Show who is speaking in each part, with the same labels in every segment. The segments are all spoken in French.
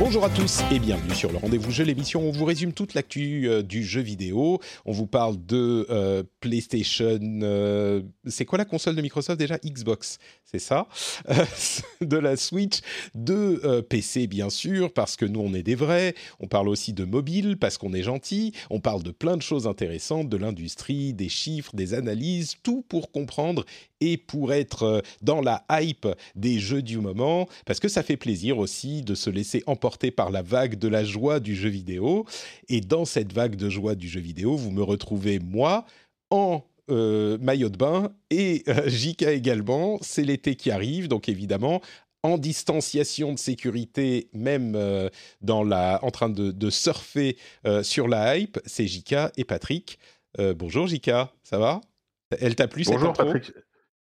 Speaker 1: Bonjour à tous et bienvenue sur le rendez-vous jeu, l'émission où on vous résume toute l'actu euh, du jeu vidéo. On vous parle de euh, PlayStation. euh, c'est quoi la console de Microsoft déjà? Xbox, c'est ça? De la Switch, de PC bien sûr, parce que nous on est des vrais. On parle aussi de mobile parce qu'on est gentil. On parle de plein de choses intéressantes, de l'industrie, des chiffres, des analyses, tout pour comprendre et pour être euh, dans la hype des jeux du moment, parce que ça fait plaisir aussi de se laisser emporter par la vague de la joie du jeu vidéo. Et dans cette vague de joie du jeu vidéo, vous me retrouvez moi en euh, maillot de bain et euh, JK également. C'est l'été qui arrive, donc évidemment. En distanciation de sécurité, même euh, dans la, en train de, de surfer sur la hype, c'est JK et Patrick. Bonjour JK, ça va? Elle t'a plu cette
Speaker 2: Bonjour
Speaker 1: intro?
Speaker 2: Patrick.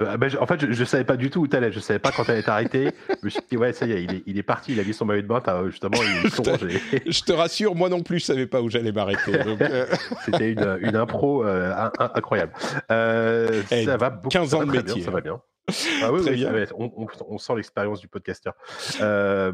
Speaker 2: Euh, ben, je- en fait, je, je savais pas du tout où t'allais. Je savais pas quand t'allais t'arrêter. je me suis dit, ouais, ça y est, il est, il est parti. Il a mis son maillot de bain. t'as- Justement, il j'ai-
Speaker 1: Je te rassure, moi non plus, je savais pas où j'allais m'arrêter. donc, euh,
Speaker 2: C'était une, une impro euh, in- in- incroyable. Euh,
Speaker 1: Eh,
Speaker 2: ça va beaucoup.
Speaker 1: 15
Speaker 2: ça
Speaker 1: ans
Speaker 2: va
Speaker 1: de
Speaker 2: très
Speaker 1: métier,
Speaker 2: ça
Speaker 1: hein.
Speaker 2: va bien. Ah oui,
Speaker 1: Très
Speaker 2: oui,
Speaker 1: bien.
Speaker 2: va être- on, on- on sent l'expérience du podcasteur. Euh,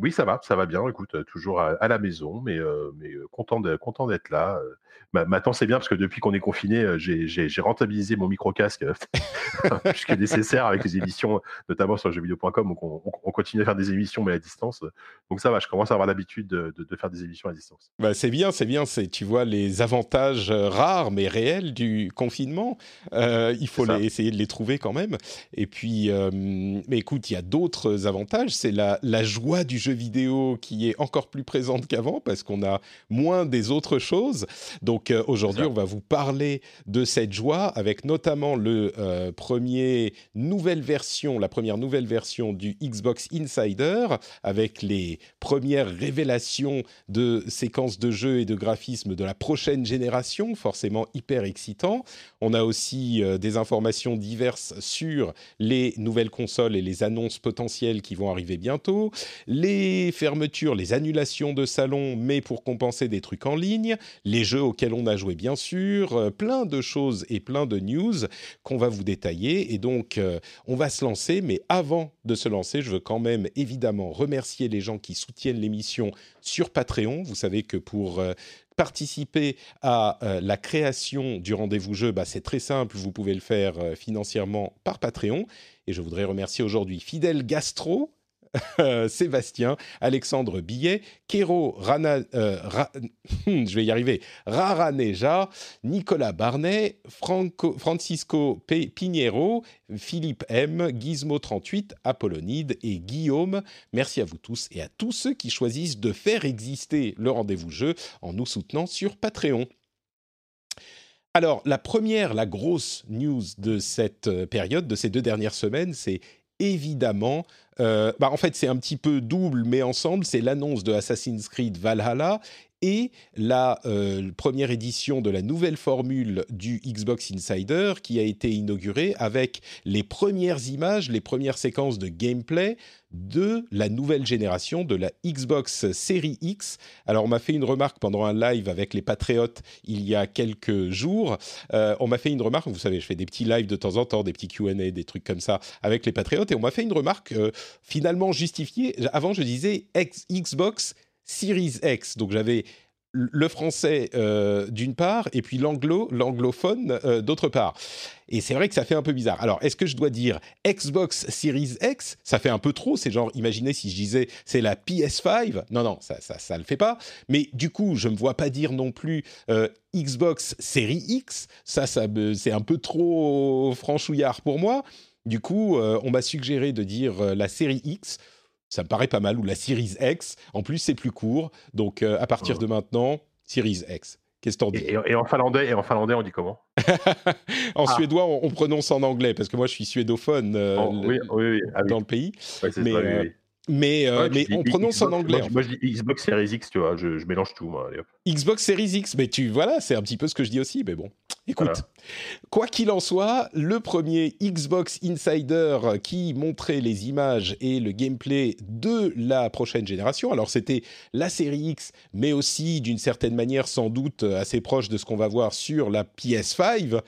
Speaker 2: oui, ça va, ça va bien. Écoute, euh, toujours à, à la maison, mais, euh, mais euh, content de- content d'être là. Euh, ma- Maintenant, c'est bien parce que depuis qu'on est confiné, euh, j'ai- rentabilisé mon micro-casque euh, plus que nécessaire avec les émissions, notamment sur jeuxvideo.com. Donc, on, on- on continue à faire des émissions, mais à distance. Donc, ça va, je commence à avoir l'habitude de, de- de faire des émissions à distance.
Speaker 1: bah, c'est bien, c'est bien. Tu vois, les avantages euh, rares mais réels du confinement. Euh, il faut les, essayer de les trouver quand même. Et puis, euh, mais écoute, il y a d'autres avantages. C'est la, la joie du jeu vidéo qui est encore plus présente qu'avant parce qu'on a moins des autres choses. Donc euh, aujourd'hui, on va vous parler de cette joie avec notamment le euh, premier nouvelle version, la première nouvelle version du Xbox Insider avec les premières révélations de séquences de jeux et de graphismes de la prochaine génération, forcément hyper excitant. On a aussi euh, des informations diverses sur les nouvelles consoles et les annonces potentielles qui vont arriver bientôt, les fermetures, les annulations de salons, mais pour compenser des trucs en ligne, les jeux auxquels on a joué bien sûr, euh, plein de choses et plein de news qu'on va vous détailler. Et donc, euh, on va se lancer, mais avant de se lancer, je veux quand même évidemment remercier les gens qui soutiennent l'émission sur Patreon. Vous savez que pour euh, participer à la création du rendez-vous jeu, bah, c'est très simple, vous pouvez le faire financièrement par Patreon. Et je voudrais remercier aujourd'hui Fidèle Gastro, Sébastien, Alexandre Billet, Kero Rana, euh, Ra- je vais y arriver, Raraneja, Nicolas Barnet, Francisco Pinheiro, Philippe M, Gizmo38, Apollonide et Guillaume. Merci à vous tous et à tous ceux qui choisissent de faire exister le rendez-vous jeu en nous soutenant sur Patreon. Alors, la première, la grosse news de cette euh, période, de ces deux dernières semaines, c'est évidemment, euh, bah, en fait c'est un petit peu double, mais ensemble, c'est l'annonce de Assassin's Creed Valhalla et la euh, première édition de la nouvelle formule du Xbox Insider qui a été inaugurée avec les premières images, les premières séquences de gameplay de la nouvelle génération de la Xbox Series X. Alors on m'a fait une remarque pendant un live avec les Patriotes il y a quelques jours. Euh, on m'a fait une remarque, vous savez, je fais des petits lives de temps en temps, des petits Q&A, des trucs comme ça avec les Patriotes, et on m'a fait une remarque euh, finalement justifiée. Avant je disais Xbox Series X, donc j'avais le français euh, d'une part et puis l'anglo, l'anglophone euh, d'autre part. Et c'est vrai que ça fait un peu bizarre. Alors, est-ce que je dois dire Xbox Series X? Ça fait un peu trop. C'est genre, imaginez si je disais c'est la PS5. Non, non, ça, ça, le fait pas. Mais du coup, je me vois pas dire non plus euh, Xbox Series X. Ça, ça c'est un peu trop franchouillard pour moi. Du coup, on m'a suggéré de dire la série X. Ça me paraît pas mal. Ou la Series X. En plus, c'est plus court. Donc, à partir de maintenant, Series X. Qu'est-ce que t'en dis?
Speaker 2: et, en finlandais, et en finlandais, on dit comment?
Speaker 1: En ah. suédois, on, prononce en anglais parce que moi, je suis suédophone oh, oui, oui, ah dans le pays. mais, mais, euh, mais on prononce en anglais.
Speaker 2: Moi, je dis Xbox Series X, tu vois, je, mélange tout, moi.
Speaker 1: Xbox Series X, mais tu, voilà, c'est un petit peu ce que je dis aussi, mais bon. Écoute, quoi qu'il en soit, le premier Xbox Insider qui montrait les images et le gameplay de la prochaine génération, alors c'était la série X, mais aussi d'une certaine manière sans doute assez proche de ce qu'on va voir sur la PS5,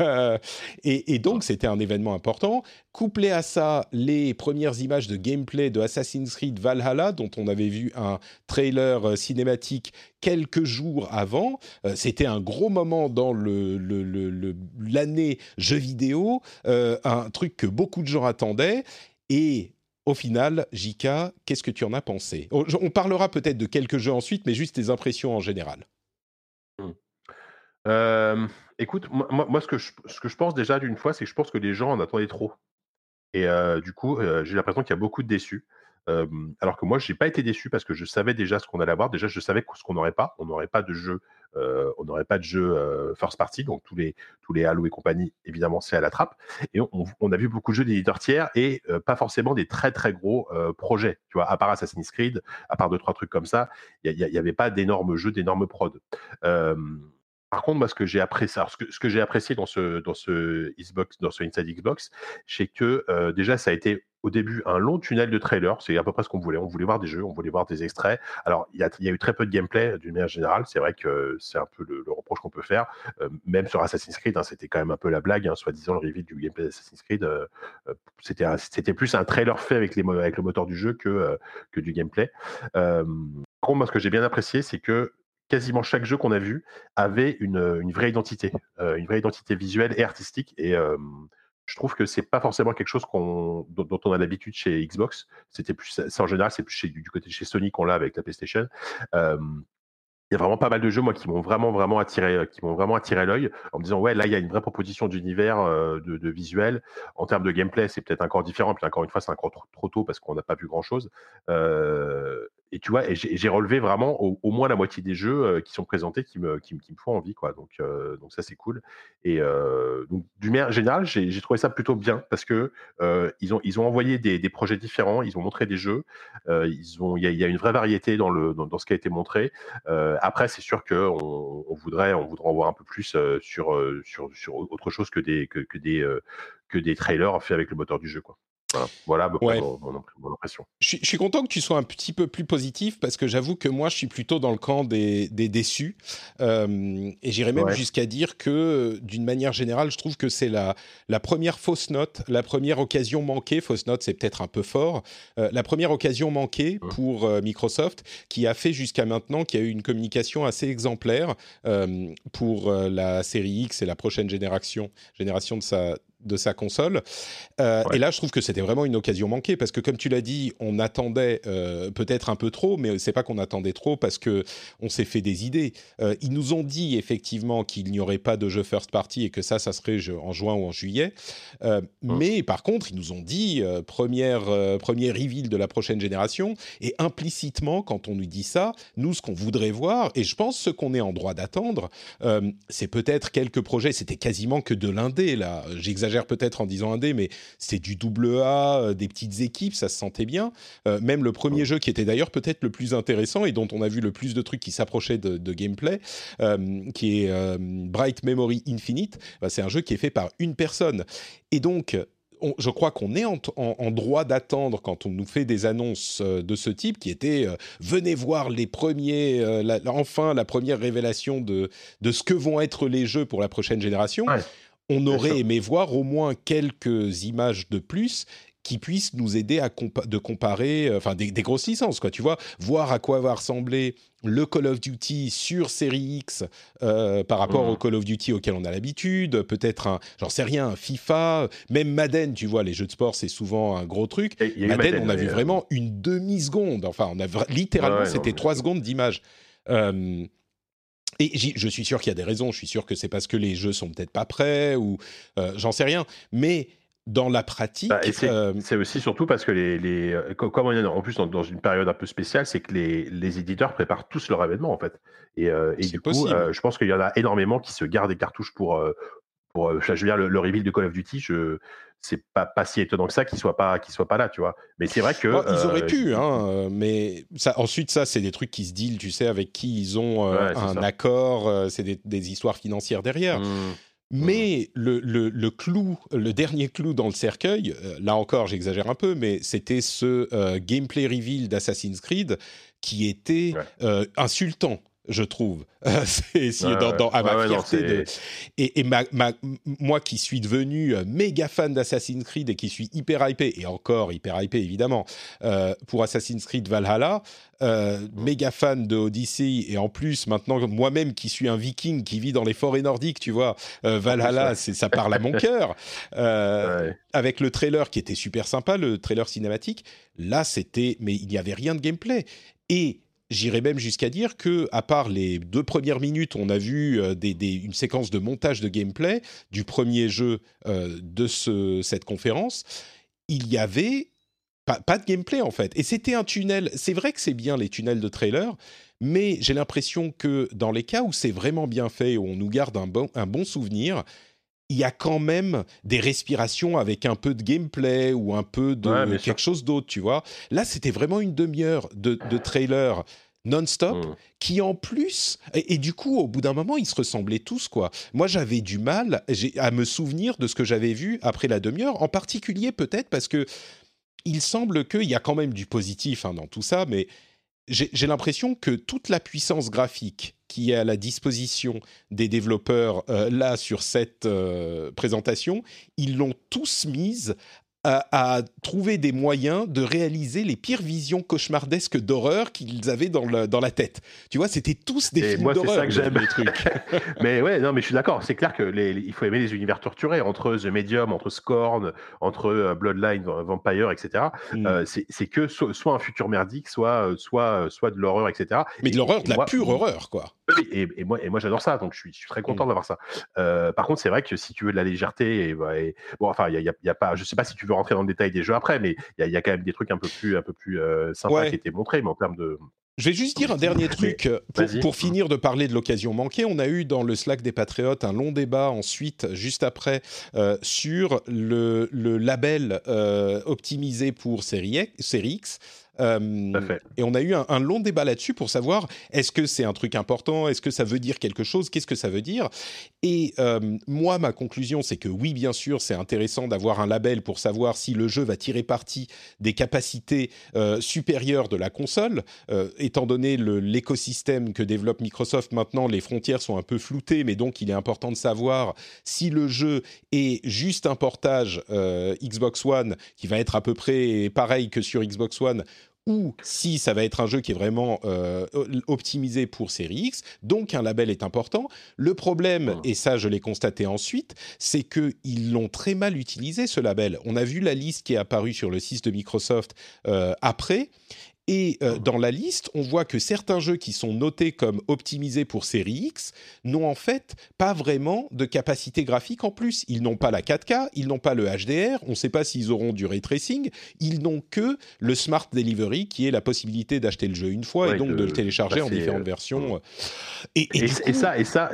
Speaker 1: et, et donc c'était un événement important. Couplé à ça, les premières images de gameplay de Assassin's Creed Valhalla, dont on avait vu un trailer euh, cinématique quelques jours avant. Euh, c'était un gros moment dans l'année le, jeu vidéo, euh, un truc que beaucoup de gens attendaient. Et au final, Jika, qu'est-ce que tu en as pensé? On, parlera peut-être de quelques jeux ensuite, mais juste tes impressions en général.
Speaker 2: Hmm. écoute, moi, ce, que je, ce, que je, pense déjà d'une fois, c'est que je pense que les gens en attendaient trop. Et du coup, j'ai l'impression qu'il y a beaucoup de déçus. Alors que moi, je n'ai pas été déçu parce que je savais déjà ce qu'on allait avoir. Déjà, je savais ce qu'on n'aurait pas. On n'aurait pas de jeu, on n'aurait pas de jeu first party. Donc tous les tous les Halo et compagnie, évidemment, c'est à la trappe. Et on, a vu beaucoup de jeux d'éditeurs tiers et pas forcément des très très gros projets. Tu vois, à part Assassin's Creed, à part deux trois trucs comme ça, il n'y avait pas d'énormes jeux, d'énormes prods. Par contre, moi, ce que j'ai apprécié, ce que, j'ai apprécié dans ce, dans ce Xbox, dans ce Inside Xbox, c'est que euh, déjà, ça a été au début un long tunnel de trailer. C'est à peu près ce qu'on voulait. On voulait voir des jeux, on voulait voir des extraits. Alors, il y a, eu très peu de gameplay d'une manière générale. C'est vrai que c'est un peu le, reproche qu'on peut faire. Euh, même sur Assassin's Creed, hein, c'était quand même un peu la blague, hein, soi-disant le reveal du gameplay d'Assassin's Creed. Euh, c'était, plus un trailer fait avec le moteur du jeu que, que du gameplay. par contre, moi, ce que j'ai bien apprécié, c'est que quasiment chaque jeu qu'on a vu avait une, vraie identité, euh, une vraie identité visuelle et artistique. Et je trouve que c'est pas forcément quelque chose dont, on a l'habitude chez Xbox. C'était plus, ça, en général, c'est plus du, côté chez Sony qu'on l'a avec la PlayStation il y a vraiment pas mal de jeux moi qui m'ont vraiment vraiment attiré qui m'ont vraiment attiré l'œil en me disant ouais là il y a une vraie proposition d'univers de, de, visuel en termes de gameplay c'est peut-être encore différent puis encore une fois c'est encore trop, tôt parce qu'on n'a pas vu grand chose et tu vois j'ai relevé vraiment au, moins la moitié des jeux qui sont présentés qui me qui, me font envie quoi donc donc ça c'est cool et donc du manière générale j'ai trouvé ça plutôt bien parce que ils ont ils ont envoyé des, projets différents ils ont montré des jeux il y a, une vraie variété dans le dans, ce qui a été montré euh, après, c'est sûr qu'on on voudrait, on voudrait en voir un peu plus euh, sur, euh, sur, sur autre chose que des, que, que des, que des trailers faits avec le moteur du jeu. Quoi. Voilà, voilà mon, impression.
Speaker 1: Je, suis content que tu sois un petit peu plus positif parce que j'avoue que moi, je suis plutôt dans le camp des, déçus. Euh, et j'irais même jusqu'à dire que, d'une manière générale, je trouve que c'est la, la première fausse note, la première occasion manquée. Fausse note, c'est peut-être un peu fort. Euh, la première occasion manquée pour euh, Microsoft qui a fait jusqu'à maintenant, qui a eu une communication assez exemplaire pour la série X et la prochaine génération, génération de sa, de sa console. Euh, et là, je trouve que c'était vraiment une occasion manquée parce que, comme tu l'as dit, on attendait euh, peut-être un peu trop, mais c'est pas qu'on attendait trop parce que on s'est fait des idées. Euh, ils nous ont dit effectivement qu'il n'y aurait pas de jeu first party et que ça, ça serait en juin ou en juillet. Mais par contre, ils nous ont dit première premier reveal de la prochaine génération et implicitement, quand on nous dit ça, nous, ce qu'on voudrait voir et je pense ce qu'on est en droit d'attendre, c'est peut-être quelques projets. C'était quasiment que de l'indé là. J'exagère peut-être en disant indé, mais c'est du double A, euh, des petites équipes, ça se sentait bien. Euh, même le premier jeu qui était d'ailleurs peut-être le plus intéressant et dont on a vu le plus de trucs qui s'approchaient de, gameplay, euh, qui est Bright Memory Infinite, bah, c'est un jeu qui est fait par une personne. Et donc, je crois qu'on est en, droit d'attendre quand on nous fait des annonces de ce type, qui étaient venez voir les premiers, enfin la première révélation de, de ce que vont être les jeux pour la prochaine génération on aurait aimé voir au moins quelques images de plus qui puissent nous aider à de comparer, euh, enfin des, grosses licences, quoi, tu vois, voir à quoi va ressembler le Call of Duty sur série X euh, par rapport mmh. au Call of Duty auquel on a l'habitude, peut-être un, j'en sais rien, un FIFA, même Madden, tu vois, les jeux de sport c'est souvent un gros truc. Madden, on a vu vraiment une demi seconde, enfin on a littéralement c'était trois secondes d'image. Euh, et je suis sûr qu'il y a des raisons. Je suis sûr que c'est parce que les jeux sont peut-être pas prêts ou euh, j'en sais rien. Mais dans la pratique. Bah,
Speaker 2: c'est aussi surtout parce que les, les comme on est en plus dans, une période un peu spéciale, c'est que les, les, éditeurs préparent tous leur événement en fait. Et, et du coup, je pense qu'il y en a énormément qui se gardent des cartouches pour, pour je veux dire, le, le reveal de Call of Duty. Je, c'est pas, pas si étonnant que ça qu'il soit pas qu'il soit pas là, tu vois. Mais c'est vrai que
Speaker 1: ils auraient pu, hein, mais ça, ensuite ça c'est des trucs qui se deal, tu sais, avec qui ils ont un accord, c'est des, des, histoires financières derrière. Mmh. Mais le, le, le, clou, le dernier clou dans le cercueil, euh, là encore j'exagère un peu, mais c'était ce euh, gameplay reveal d'Assassin's Creed qui était euh, insultant je trouve. c'est dans, à ma fierté de... Et, et ma, moi qui suis devenu méga fan d'Assassin's Creed et qui suis hyper hypé, et encore hyper hypé évidemment, pour Assassin's Creed Valhalla, euh, méga fan de Odyssey et en plus maintenant moi-même qui suis un viking qui vit dans les forêts nordiques, tu vois, euh, Valhalla, c'est ça parle à mon cœur. Euh, avec le trailer qui était super sympa, le trailer cinématique, là c'était, mais il n'y avait rien de gameplay. Et J'irais même jusqu'à dire que, à part les deux premières minutes, on a vu une séquence de montage de gameplay du premier jeu de ce, cette conférence. Il y avait pas, de gameplay en fait. Et c'était un tunnel. C'est vrai que c'est bien les tunnels de trailer, mais j'ai l'impression que dans les cas où c'est vraiment bien fait, où on nous garde un bon, un bon souvenir, il y a quand même des respirations avec un peu de gameplay ou un peu de quelque chose d'autre, tu vois. Là, c'était vraiment une demi-heure de, trailer non-stop, mmh. qui en plus, et, et, du coup, au bout d'un moment, ils se ressemblaient tous, quoi. Moi, j'avais du mal à me souvenir de ce que j'avais vu après la demi-heure, en particulier peut-être parce que il semble qu'il y a quand même du positif hein, dans tout ça, mais j'ai l'impression que toute la puissance graphique qui est à la disposition des développeurs euh, là sur cette euh, présentation, ils l'ont tous mise à, trouver des moyens de réaliser les pires visions cauchemardesques d'horreur qu'ils avaient dans, dans la tête. Tu vois, c'était tous des films d'horreur.
Speaker 2: Moi, c'est ça que j'aime, les trucs. mais ouais, non, mais je suis d'accord. C'est clair que il faut aimer les univers torturés entre The Medium, entre Scorn, entre euh, Bloodline, Vampire, etc. Mm. Euh, c'est que soit, un futur merdique, soit, euh, soit, soit de l'horreur, etc.
Speaker 1: Mais de l'horreur, de la pure horreur, quoi.
Speaker 2: Et, moi, et moi j'adore ça, donc je suis, très content mm. d'avoir ça. par contre, c'est vrai que si tu veux de la légèreté, et, bah, bon, enfin, il y a, y a, pas, je sais pas si tu veux rentrer dans le détail des jeux après, mais il y, a quand même des trucs un peu plus, un peu plus euh, sympas qui étaient montrés, mais en termes de.
Speaker 1: Je vais juste dire un dernier truc euh, pour, finir de parler de l'occasion manquée. On a eu dans le Slack des Patriotes un long débat ensuite, juste après, euh, sur le, le label optimisé pour série X euh, et on a eu un, long débat là-dessus pour savoir est-ce que c'est un truc important, est-ce que ça veut dire quelque chose, qu'est-ce que ça veut dire? Et euh, moi, ma conclusion, c'est que oui, bien sûr, c'est intéressant d'avoir un label pour savoir si le jeu va tirer parti des capacités euh, supérieures de la console. étant donné l'écosystème que développe Microsoft maintenant, les frontières sont un peu floutées, mais donc il est important de savoir si le jeu est juste un portage Xbox One qui va être à peu près pareil que sur Xbox One ou si ça va être un jeu qui est vraiment euh, optimisé pour Série X, donc un label est important. Le problème, et ça je l'ai constaté ensuite, c'est qu'ils l'ont très mal utilisé ce label. On a vu la liste qui est apparue sur le site de Microsoft euh, après, et euh, dans la liste, on voit que certains jeux qui sont notés comme optimisés pour série X n'ont en fait pas vraiment de capacité graphique en plus. Ils n'ont pas la 4K, ils n'ont pas le HDR, on ne sait pas s'ils auront du ray tracing, ils n'ont que le Smart Delivery qui est la possibilité d'acheter le jeu une fois et donc de, le télécharger en différentes versions.
Speaker 2: Et, et, et ça, et ça,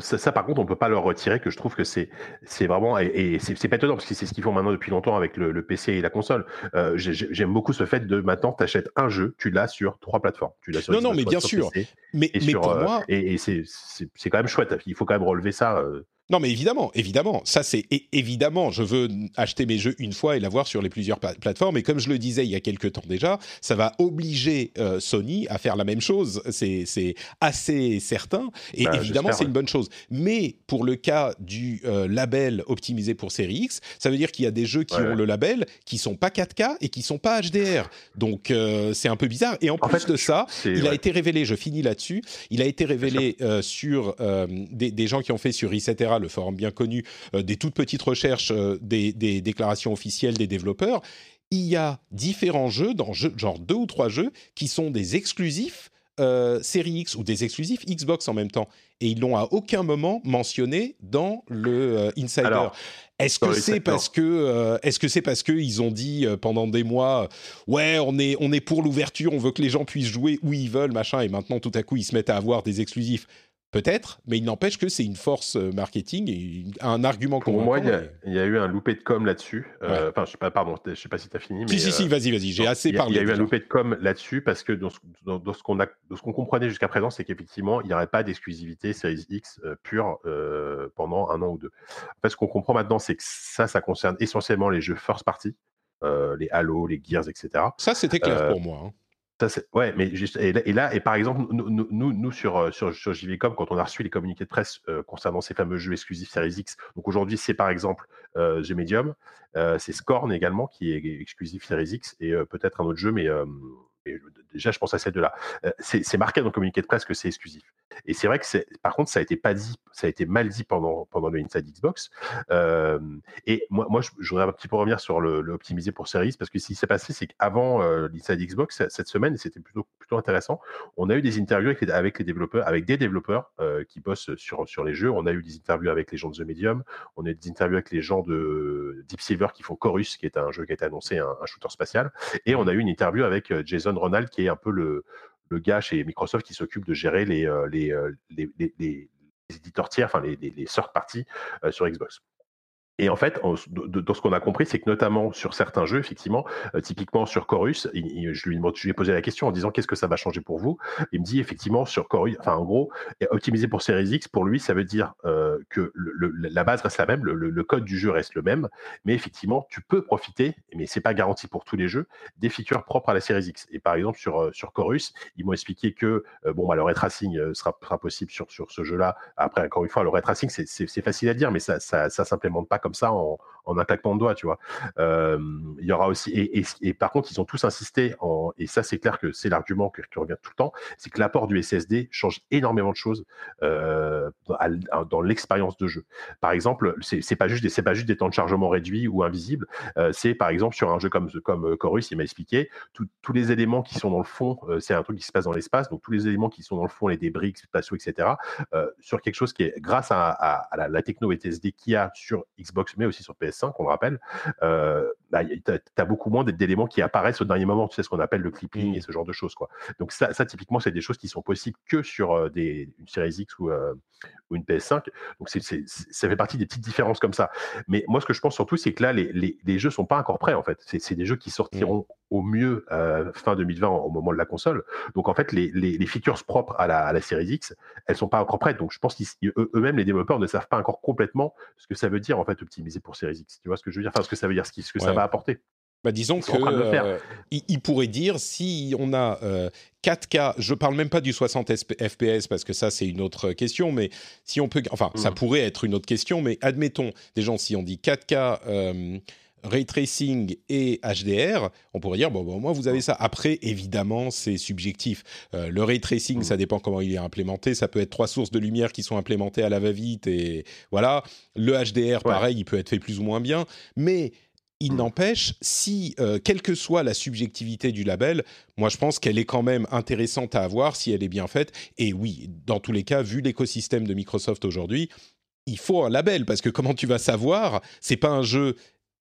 Speaker 2: ça, par contre, on peut pas leur retirer que je trouve que c'est c'est vraiment et, c'est pas étonnant parce que c'est ce qu'ils font maintenant depuis longtemps avec le, PC et la console. Euh, j'aime beaucoup ce fait de maintenant tu achètes un jeu, tu l'as sur trois plateformes. Tu l'as sur
Speaker 1: non non mais bien sûr. mais, mais pour euh, moi
Speaker 2: et, c'est quand même chouette. Il faut quand même relever ça. Euh,
Speaker 1: non, mais évidemment, évidemment, ça c'est évidemment, je veux acheter mes jeux une fois et l'avoir sur les plusieurs plateformes. Et comme je le disais il y a quelques temps déjà, ça va obliger euh, Sony à faire la même chose. C'est assez certain. Et bah, évidemment, c'est une bonne chose. Mais pour le cas du euh, label optimisé pour Série X, ça veut dire qu'il y a des jeux qui ont le label qui sont pas 4K et qui sont pas HDR. Donc euh, c'est un peu bizarre. Et en, plus de ça, il a été révélé. Je finis là-dessus. Il a été révélé sur des, des, gens qui ont fait sur le forum bien connu, euh, des toutes petites recherches euh, des, déclarations officielles des développeurs, il y a différents jeux, dans genre deux ou trois jeux, qui sont des exclusifs euh, Série X ou des exclusifs Xbox en même temps. Et ils l'ont à aucun moment mentionné dans le euh, Insider. Est-ce que c'est parce que euh, est-ce que c'est parce que ils ont dit pendant des mois ouais on est on est pour l'ouverture on veut que les gens puissent jouer où ils veulent machin et maintenant tout à coup ils se mettent à avoir des exclusifs? Peut-être, mais il n'empêche que c'est une force euh, marketing et un argument
Speaker 2: Pour moi, il y, a, eu un loupé de com là-dessus. Euh, enfin, je sais pas, pardon, je sais pas si tu as fini.
Speaker 1: Mais, si, si, si, euh, vas-y, vas-y, j'ai assez parlé.
Speaker 2: Il y a eu un loupé de com là-dessus parce que dans ce, qu'on a, ce qu'on comprenait jusqu'à présent, c'est qu'effectivement, il n'y aurait pas d'exclusivité Series X pure pendant un an ou deux. En fait, ce qu'on comprend maintenant, c'est que ça, ça concerne essentiellement les jeux first party, les Halo, les Gears, etc.
Speaker 1: Ça, c'était clair pour moi. Hein
Speaker 2: mais et, là, et par exemple, nous, nous, nous sur, euh, sur, sur, JVcom, quand on a reçu les communiqués de presse euh, concernant ces fameux jeux exclusifs Series X, donc aujourd'hui, c'est par exemple euh, G-Medium, euh, c'est Scorn également qui est exclusif Series X, et peut-être un autre jeu, mais déjà, je pense à ces deux-là. c'est marqué dans le communiqué de presse que c'est exclusif. Et c'est vrai que par contre, ça a été pas dit, ça a été mal dit pendant, pendant le Inside Xbox. Euh, et moi, moi, je, voudrais un petit peu revenir sur le, le optimiser pour Series, parce que ce qui s'est passé, c'est qu'avant euh, l'Inside Xbox, cette semaine, c'était plutôt, plutôt intéressant, on a eu des interviews avec développeurs, avec des développeurs euh, qui bossent sur, sur les jeux. On a eu des interviews avec les gens de The Medium, on a eu des interviews avec les gens de Deep Silver qui font Chorus, qui est un jeu qui a été annoncé, un, un shooter spatial. Et on a eu une interview avec euh, Jason Ronald, qui est un peu le, gars chez Microsoft qui s'occupe de gérer les, euh, euh, les, les, éditeurs tiers, enfin les, les, parties euh, sur Xbox. Et en fait, dans ce qu'on a compris, c'est que notamment sur certains jeux, effectivement, euh, typiquement sur Chorus, je, lui, ai posé la question en disant qu'est-ce que ça va changer pour vous? Il me dit effectivement sur Chorus, enfin en gros, optimiser pour Series X, pour lui, ça veut dire euh, que le, la base reste la même, le, code du jeu reste le même, mais effectivement, tu peux profiter, mais c'est pas garanti pour tous les jeux, des features propres à la Series X. Et par exemple sur euh, sur Chorus, ils m'ont expliqué que bon, bah, le ray tracing sera, possible sur sur ce jeu-là. Après, encore une fois, le ray tracing, c'est facile à dire, mais ça ça s'implémente pas comme ça en, en un claquement de doigts, tu vois. il y aura aussi et, par contre, ils ont tous insisté et ça c'est clair que c'est l'argument tu regardes tout le temps, c'est que l'apport du SSD change énormément de choses euh, dans l'expérience de jeu. Par exemple, c'est pas juste c'est pas juste des temps de chargement réduits ou invisibles, euh, c'est par exemple sur un jeu comme comme Chorus, il m'a expliqué tous les éléments qui sont dans le fond, euh, c'est un truc qui se passe dans l'espace, donc tous les éléments qui sont dans le fond, les débris spatiaux, etc. sur quelque chose qui est grâce à, la, techno SSD qu'il y a sur Xbox mais aussi sur PS5, on le rappelle, euh, bah, tu as, beaucoup moins d'éléments qui apparaissent au dernier moment, tu sais ce qu'on appelle le clipping et mmh. ce genre de choses. Quoi. Donc ça, ça typiquement, c'est des choses qui sont possibles que sur euh, des, une Series X ou, euh, ou une PS5. Donc ça fait partie des petites différences comme ça. Mais moi, ce que je pense surtout, c'est que là, les, les, les jeux sont pas encore prêts, en fait. C'est, des jeux qui sortiront mmh. au mieux fin 2020 au moment de la console. Donc en fait, les, les, features propres à la, à la Series X, elles sont pas encore prêtes. Donc je pense qu'eux-mêmes, les développeurs ne savent pas encore complètement ce que ça veut dire, en fait, optimiser pour Series X. Tu vois ce que je veux dire? Enfin, ce que ça veut dire, ce, ce que ça va apporter.
Speaker 1: Bah, disons qu'il euh, il, pourrait dire si on a 4K, euh, je parle même pas du 60 FPS parce que ça c'est une autre question, mais si on peut, enfin ça mmh. pourrait être une autre question, mais admettons des gens si on dit 4K. Euh, ray tracing et HDR, on pourrait dire bon, bon moi vous avez ça. Après, évidemment, c'est subjectif. le ray tracing, mmh. ça dépend comment il est implémenté. Ça peut être trois sources de lumière qui sont implémentées à la va-vite et voilà. Le HDR, pareil, il peut être fait plus ou moins bien, mais il n'empêche, si, euh, quelle que soit la subjectivité du label, moi je pense qu'elle est quand même intéressante à avoir si elle est bien faite. Et oui, dans tous les cas, vu l'écosystème de Microsoft aujourd'hui, il faut un label parce que comment tu vas savoir C'est pas un jeu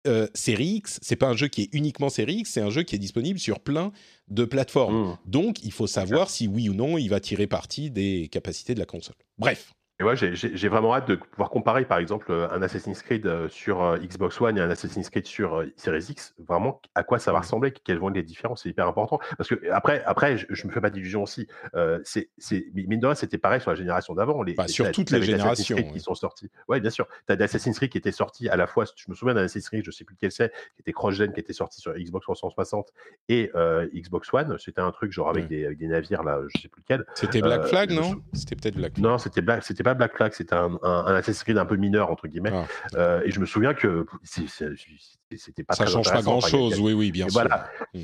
Speaker 1: euh, série X, c'est pas un jeu qui est uniquement série X, c'est un jeu qui est disponible sur plein de plateformes. Mmh. Donc il faut savoir si oui ou non il va tirer parti des capacités de la console. Bref.
Speaker 2: Et ouais, j'ai vraiment hâte de pouvoir comparer, par exemple, euh, un Assassin's Creed euh, sur euh, Xbox One et un Assassin's Creed sur Series X. Vraiment, à quoi ça va ressembler, quelles vont être les différences, c'est hyper important. Parce que après, après, je, me fais pas d'illusions aussi. Euh, c'est, mine de rien, c'était pareil sur la génération d'avant.
Speaker 1: Les, bah, sur toutes les générations,
Speaker 2: qui sont sortis. Ouais, bien sûr. Tu as des Assassin's Creed qui étaient sortis à la fois. Je me souviens d'un Assassin's Creed, je sais plus lequel c'est, qui était cross-gen, qui était sorti sur Xbox 360 et Xbox One. C'était un truc genre avec, des, avec des navires là, je sais plus lequel.
Speaker 1: C'était Black Flag, non? C'était peut-être Black
Speaker 2: Flag. Non, c'était Black, c'était pas Black Flag, c'était un un, un, Assassin's Creed un peu mineur entre guillemets. Ah. Euh, et je me souviens que c'était pas
Speaker 1: ça
Speaker 2: très
Speaker 1: change pas grand chose, oui, oui, bien sûr. Voilà. Hmm.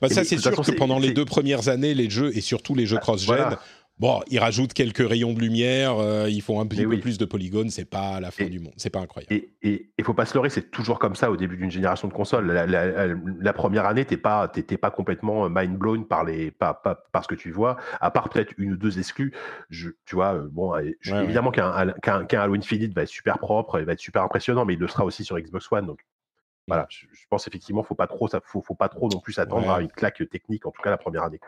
Speaker 1: Bah, ça, c'est sûr que pendant les deux premières années, les jeux, et surtout les jeux cross-gen, Bon, ils rajoutent quelques rayons de lumière, euh, ils font un petit peu plus de polygones, c'est pas la fin du monde, c'est pas incroyable.
Speaker 2: Et il faut pas se leurrer, c'est toujours comme ça au début d'une génération de consoles. La, première année, t'es pas, pas complètement mind blown par les, par, ce que tu vois, à part peut-être une ou deux exclus. Je, tu vois, euh, bon, évidemment qu'un Halo Infinite va être super propre, il va être super impressionnant, mais il le sera aussi sur Xbox One, donc voilà, je, pense effectivement, faut pas trop, ça, faut, faut pas trop non plus attendre à une claque technique, en tout cas la première année.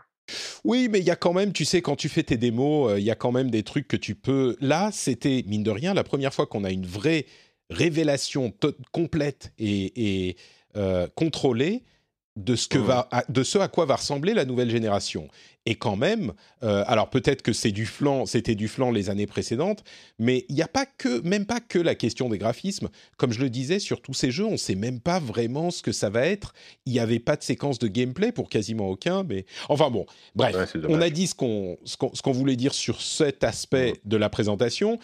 Speaker 1: Oui, mais il y a quand même, tu sais, quand tu fais tes démos, euh, il y a quand même des trucs que tu peux. Là, c'était, mine de rien, la première fois qu'on a une vraie révélation complète et, euh, contrôlée de ce, que va, de ce à quoi va ressembler la nouvelle génération. Et quand même, euh, alors peut-être que c'est du flanc, c'était du flanc les années précédentes, mais il n'y a pas que, même pas que la question des graphismes. Comme je le disais, sur tous ces jeux, on ne sait même pas vraiment ce que ça va être. Il n'y avait pas de séquence de gameplay pour quasiment aucun, mais enfin bon, bref, on a dit ce qu'on ce qu'on voulait dire sur cet aspect de la présentation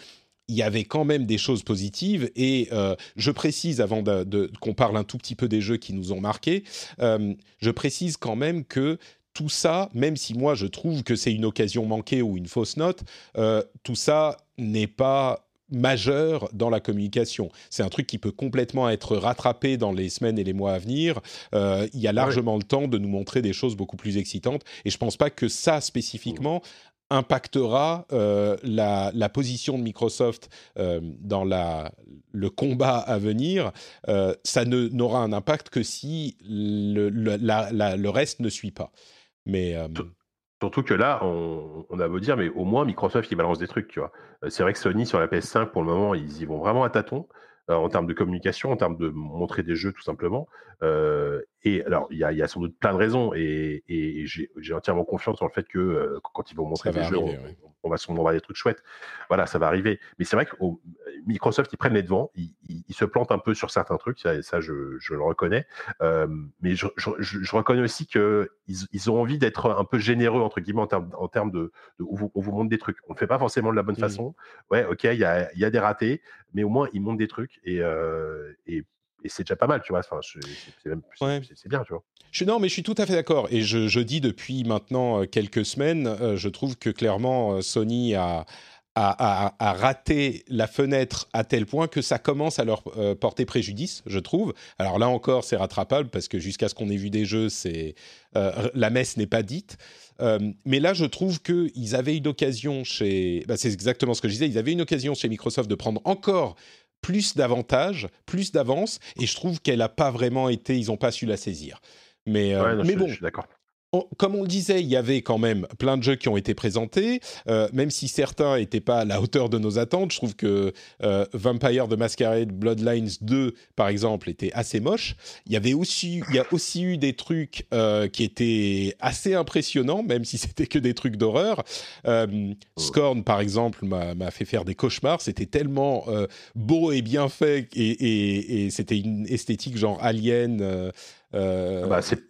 Speaker 1: il y avait quand même des choses positives et euh, je précise avant de, qu'on parle un tout petit peu des jeux qui nous ont marqués, euh, je précise quand même que tout ça, même si moi je trouve que c'est une occasion manquée ou une fausse note, euh, tout ça n'est pas majeur dans la communication. C'est un truc qui peut complètement être rattrapé dans les semaines et les mois à venir. il y a largement le temps de nous montrer des choses beaucoup plus excitantes. Et je pense pas que ça spécifiquement impactera euh, la, position de Microsoft euh, dans la, le combat à venir, euh, ça n'aura un impact que si le, le, reste ne suit pas. Mais
Speaker 2: Surtout que là, on, a beau dire, mais au moins Microsoft, il balance des trucs, tu vois. C'est vrai que Sony, sur la PS5, pour le moment, ils y vont vraiment à tâtons. en termes de communication, en termes de montrer des jeux, tout simplement. Et alors, il y a, sans doute plein de raisons, et, j'ai entièrement confiance dans le fait que quand ils vont montrer des jeux, on, va sûrement voir des trucs chouettes. Voilà, ça va arriver. Mais c'est vrai que Microsoft, ils prennent les devants, ils, se plantent un peu sur certains trucs, ça, je, le reconnais. mais je, reconnais aussi qu'ils ils ont envie d'être un peu généreux, entre guillemets, en termes, de, où vous, on vous montre des trucs. On ne fait pas forcément de la bonne mmh. façon. Ouais, ok, il y a, des ratés, mais au moins, ils montrent des trucs, et, et et c'est déjà pas mal, tu vois. Enfin, c'est bien, tu vois.
Speaker 1: Je, non, mais je suis tout à fait d'accord. Et je, dis depuis maintenant euh, quelques semaines, euh, je trouve que clairement euh, Sony a, a, raté la fenêtre à tel point que ça commence à leur porter préjudice, je trouve. Alors là encore, c'est rattrapable parce que jusqu'à ce qu'on ait vu des jeux, c'est la messe n'est pas dite. mais là, je trouve qu'ils avaient une occasion chez. Bah, c'est exactement ce que je disais. Ils avaient une occasion chez Microsoft de prendre encore plus d'avantages, plus d'avance, et je trouve qu'elle n'a pas vraiment été, ils n'ont pas su la saisir. Mais,
Speaker 2: euh, mais bon, je suis d'accord
Speaker 1: comme on le disait, il y avait quand même plein de jeux qui ont été présentés, euh, même si certains n'étaient pas à la hauteur de nos attentes. Je trouve que euh, Vampire the Masquerade Bloodlines 2, par exemple, était assez moche. Il y avait aussi, il y a aussi eu des trucs euh, qui étaient assez impressionnants, même si c'était que des trucs d'horreur. Scorn, par exemple, m'a fait faire des cauchemars. C'était tellement beau et bien fait, et, et c'était une esthétique genre alien.
Speaker 2: Euh, bah, c'est,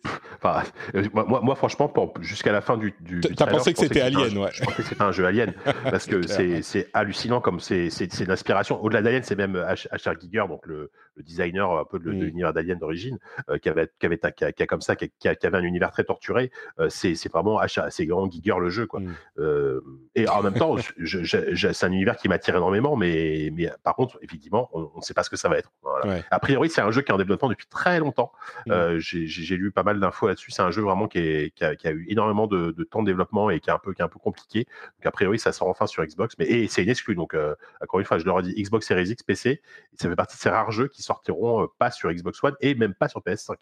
Speaker 2: enfin, euh, moi, moi, franchement, jusqu'à la fin du. du
Speaker 1: T'as pensé que c'était Alien, ouais.
Speaker 2: Je pensais que c'était un jeu Alien parce que c'est, hallucinant comme c'est, l'inspiration. Au-delà d'Alien, c'est même H.R. Giger, donc le, le, designer un peu de, mm. l'univers d'Alien d'origine, euh, qui avait, qui avait, qui a, comme ça, qui, avait un univers très torturé. c'est, c'est vraiment H.R. c'est grand Giger le jeu, quoi. Mm. et en même temps, c'est un univers qui m'attire énormément, mais, mais par contre, effectivement, on ne sait pas ce que ça va être. Voilà. A priori, c'est un jeu qui est en développement depuis très longtemps. Mm. Euh, j'ai lu pas mal d'infos là-dessus. C'est un jeu vraiment qui, a, eu énormément de, temps de développement et qui est un peu, compliqué. Donc, a priori, ça sort enfin sur Xbox. Mais c'est une exclue. Donc, euh, encore une fois, je leur ai dit Xbox Series X, PC. Ça fait partie de ces rares jeux qui sortiront euh, pas sur Xbox One et même pas sur PS5,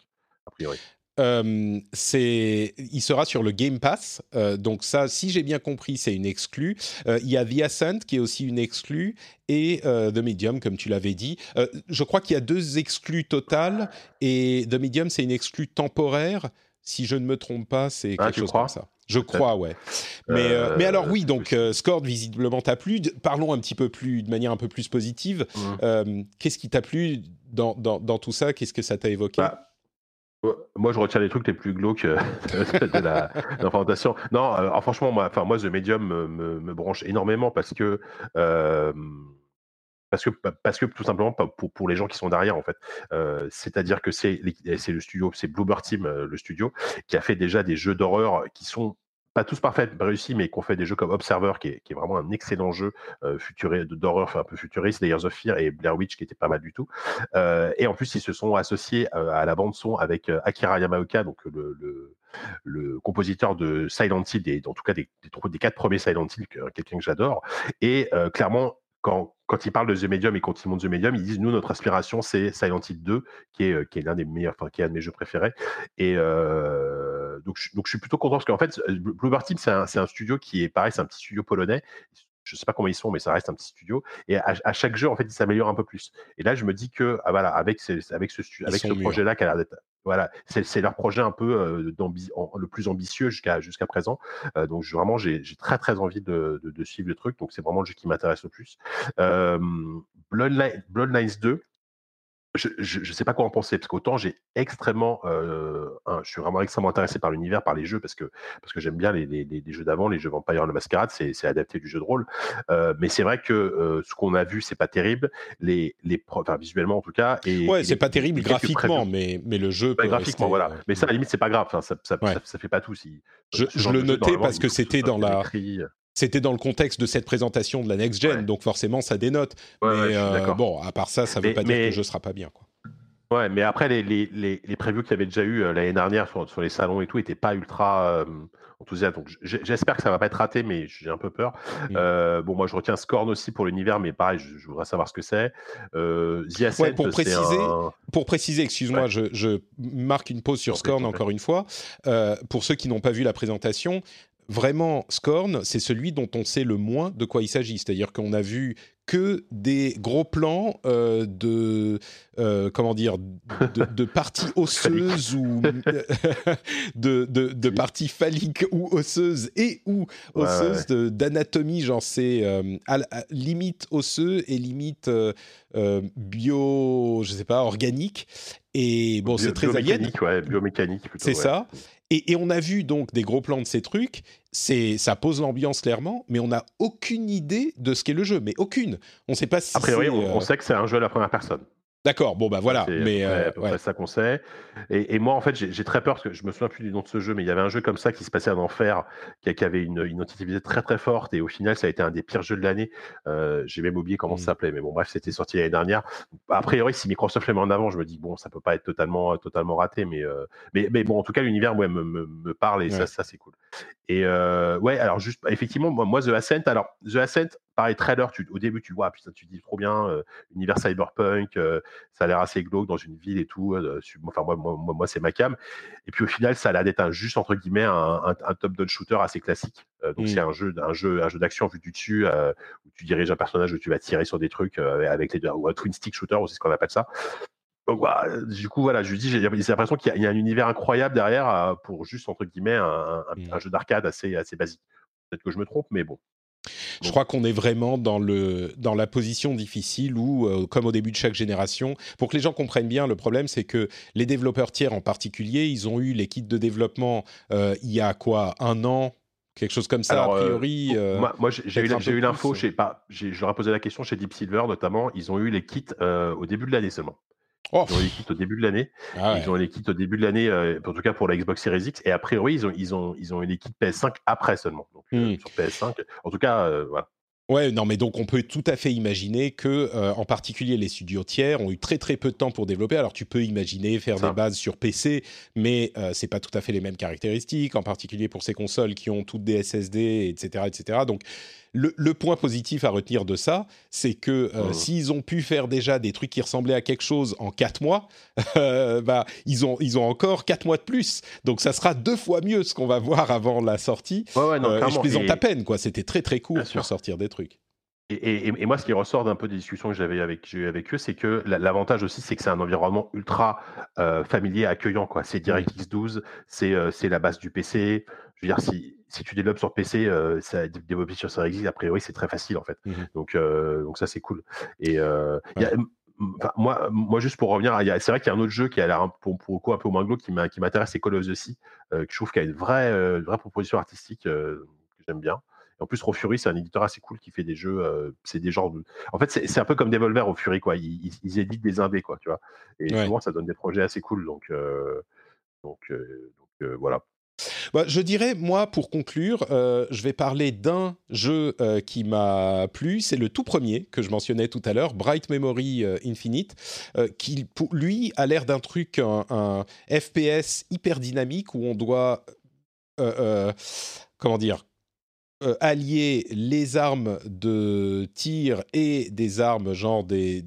Speaker 2: a priori.
Speaker 1: C'est, il sera sur le Game Pass. donc ça, si j'ai bien compris, c'est une exclue. il y a The Ascent qui est aussi une exclue et The Medium, comme tu l'avais dit. je crois qu'il y a deux exclus totales et The Medium, c'est une exclue temporaire. Si je ne me trompe pas, c'est ah, quelque chose comme ça. Je crois, ouais. Mais, mais alors oui, donc Scord visiblement t'a plu. Parlons un petit peu plus, de manière un peu plus positive. Mmh. Qu'est-ce qui t'a plu dans, dans, dans, tout ça? Qu'est-ce que ça t'a évoqué? Bah,
Speaker 2: moi, je retiens les trucs les plus glauques euh, de la, présentation. Non, euh, franchement, moi, enfin, moi, The Medium me, me, branche énormément parce que, euh, parce que, parce que tout simplement pour, pour les gens qui sont derrière, en fait. C'est-à-dire que c'est le studio, c'est Bluebird Team, le studio, qui a fait déjà des jeux d'horreur qui sont pas tous parfaits, réussis, mais qui ont fait des jeux comme Observer, qui est, vraiment un excellent jeu euh, d'horreur, enfin un peu futuriste, Layers of Fear et Blair Witch, qui était pas mal du tout. Euh, et en plus, ils se sont associés euh, à la bande son avec euh, Akira Yamaoka, donc le, compositeur de Silent Hill, et en tout cas des, des, des quatre premiers Silent Hill, quelqu'un que j'adore. Et clairement, quand, ils parlent de The Medium et quand ils montent The Medium, ils disent nous notre aspiration c'est Silent Hill 2 qui est l'un des meilleurs, enfin qui est un de mes jeux préférés. Et donc je, donc je suis plutôt content parce qu'en fait Bluebird Team c'est un, un, studio qui est pareil, c'est un petit studio polonais. Je sais pas comment ils sont, mais ça reste un petit studio. Et à, à chaque jeu, en fait, ils s'améliorent un peu plus. Et là, je me dis que, ah, voilà, avec, ces, avec ce, avec ce projet-là, qui a l'air d'être voilà, c'est leur projet un peu euh, le plus ambitieux jusqu'à jusqu'à présent. Euh, donc vraiment, j'ai très très envie de, de, de, suivre le truc. Donc c'est vraiment le jeu qui m'intéresse le plus. Euh, Bloodlines 2, je ne sais pas quoi en penser, parce qu'autant j'ai extrêmement, euh, je suis vraiment extrêmement intéressé par l'univers, par les jeux, parce que, parce que j'aime bien les, les, les, jeux d'avant, les jeux Vampire la Masquerade, c'est adapté du jeu de rôle. Euh, mais c'est vrai que euh, ce qu'on a vu, c'est pas terrible, les, les, enfin, visuellement en tout cas.
Speaker 1: Et, ouais, c'est pas terrible graphiquement, mais, mais le jeu.
Speaker 2: Peut graphiquement, voilà. Mais ça, à la limite, c'est pas grave, ça, ça, ça, ça, fait pas tout. Si,
Speaker 1: je, je le notais parce que c'était dans la. C'était dans le contexte de cette présentation de la next gen, donc forcément ça dénote.
Speaker 2: Ouais, mais
Speaker 1: euh, bon, à part ça, ça ne veut pas dire que le jeu sera pas bien. Quoi.
Speaker 2: Ouais, mais après les, les, les, les previews qu'il y avait déjà eu euh, l'année dernière sur, sur, les salons et tout n'étaient pas ultra euh, enthousiastes. Donc j'espère que ça va pas être raté, mais j'ai un peu peur. Mmh. Euh, bon, moi je retiens Scorn aussi pour l'univers, mais pareil, je, je, voudrais savoir ce que c'est. Euh,
Speaker 1: ouais, pour préciser,
Speaker 2: un...
Speaker 1: pour préciser, excuse-moi, ouais. je, je, marque une pause sur Scorn encore une fois. Pour ceux qui n'ont pas vu la présentation, vraiment, Scorn, c'est celui dont on sait le moins de quoi il s'agit. C'est-à-dire qu'on a vu que des gros plans euh, de euh, comment dire de, de parties osseuses ou de, de, de, parties phalliques ou osseuses et ou osseuses ouais, ouais. d'anatomie. Genre c'est euh, limite osseux et limite bio je sais pas organique. Et bon c'est très
Speaker 2: alien. ouais, biomécanique
Speaker 1: c'est ça et, et, on a vu donc des gros plans de ces trucs. C'est, ça pose l'ambiance clairement, mais on n'a aucune idée de ce qu'est le jeu, mais aucune. On ne sait pas si.
Speaker 2: A priori, on, euh... on sait que c'est un jeu à la première personne.
Speaker 1: D'accord, bon bah voilà.
Speaker 2: Mais euh, ouais. ça qu'on sait. Et, et, moi en fait j'ai très peur parce que je me souviens plus du nom de ce jeu, mais il y avait un jeu comme ça qui se passait en enfer, qui, qui avait une, une identité très très forte et au final ça a été un des pires jeux de l'année. Euh, j'ai même oublié comment mmh. ça s'appelait, mais bon bref c'était sorti l'année dernière. A priori si Microsoft les met en avant, je me dis bon ça peut pas être totalement totalement raté, mais euh, mais, mais bon en tout cas l'univers ouais, me, me, me, parle et ouais. ça ça c'est cool. Et euh, ouais alors juste effectivement moi, moi The Ascent alors The Ascent pareil, trailer, tu, au début, tu vois, putain, tu dis trop bien, euh, univers cyberpunk, euh, ça a l'air assez glauque dans une ville et tout. Euh, enfin, moi, moi, moi c'est ma cam. Et puis au final, ça a l'air d'être un, juste, entre guillemets, un, un, un top-down shooter assez classique. donc mmh. c'est un jeu, un jeu, un jeu d'action vu du dessus, où tu diriges un personnage où tu vas tirer sur des trucs avec les deux, ou un twin stick shooter, c'est ce qu'on appelle ça. Donc, bah, du coup, voilà, je lui dis, j'ai l'impression qu'il y, y, a un univers incroyable derrière pour juste, entre guillemets, un, mmh. jeu d'arcade assez, assez basique. Peut-être que je me trompe, mais bon.
Speaker 1: Je crois qu'on est vraiment dans, le, dans la position difficile où, euh, comme au début de chaque génération, pour que les gens comprennent bien, le problème, c'est que les développeurs tiers en particulier, ils ont eu les kits de développement euh, il y a quoi Un an Quelque chose comme ça,
Speaker 2: Alors,
Speaker 1: a priori.
Speaker 2: Euh, moi, moi j'ai eu l'info, je leur ai posé la question chez Deep Silver notamment, ils ont eu les kits au début de l'année seulement. Oh. Ils ont les kits au début de l'année. Ah ouais. Ils ont les kits au début de l'année, euh, en tout cas pour la Xbox Series X. Et a priori, ils ont, ils ont, ils ont les kits PS5 après seulement. Donc, euh, sur PS5. En tout cas, euh, voilà.
Speaker 1: Ouais, non, mais donc on peut tout à fait imaginer que, euh, en particulier les studios tiers, ont eu très très peu de temps pour développer. Alors tu peux imaginer faire Ça. des bases sur PC, mais euh, c'est pas tout à fait les mêmes caractéristiques, en particulier pour ces consoles qui ont toutes des SSD, etc., etc. Donc le, le, point positif à retenir de ça, c'est que euh, s'ils ont pu faire déjà des trucs qui ressemblaient à quelque chose en 4 mois, euh, bah, ils, ont, ils ont encore 4 mois de plus. Donc ça sera deux fois mieux ce qu'on va voir avant la sortie.
Speaker 2: Ouais, ouais, non,
Speaker 1: euh, et je plaisante et... à peine, quoi. C'était très très court pour sortir des trucs.
Speaker 2: Et, et, et, moi, ce qui ressort d'un peu des discussions que j'avais avec, avec eux, c'est que l'avantage aussi, c'est que c'est un environnement ultra euh, familier, accueillant. C'est DirectX 12, c'est euh, la base du PC. Je veux dire, si, si tu développes sur PC, euh, ça, développer sur Series X, a priori, c'est très facile en fait. Mmh. Donc, euh, donc ça, c'est cool. Et euh, ouais. y a, Enfin, moi, moi, juste pour revenir, c'est vrai qu'il y a un autre jeu qui a l'air pour, pour coup un peu moins glauque qui m'intéresse, c'est Call of the Sea, que je trouve qu'il a une vraie, vraie proposition artistique que j'aime bien. En plus, Raw Fury, c'est un éditeur assez cool qui fait des jeux. Euh, c'est des genres. De... En fait, c'est un peu comme Devolver au Fury, quoi. Ils, ils, ils, éditent des indés, quoi, tu vois. Et ouais. souvent, ça donne des projets assez cool. Donc, donc, donc voilà.
Speaker 1: Bah, Je dirais, moi, pour conclure, euh, je vais parler d'un jeu euh, qui m'a plu. C'est le tout premier que je mentionnais tout à l'heure, Bright Memory euh, Infinite, qui, lui, a l'air d'un truc, un, FPS hyper dynamique où on doit, comment dire, allier les armes de tir et des armes genre des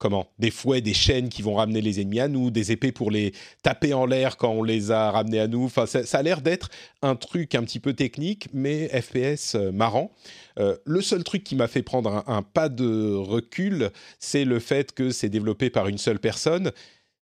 Speaker 1: comment? Des fouets, des chaînes qui vont ramener les ennemis à nous, des épées pour les taper en l'air quand on les a ramenés à nous. Enfin, ça, a l'air d'être un truc un petit peu technique, mais FPS euh, marrant. Euh, le seul truc qui m'a fait prendre un, pas de recul, c'est le fait que c'est développé par une seule personne.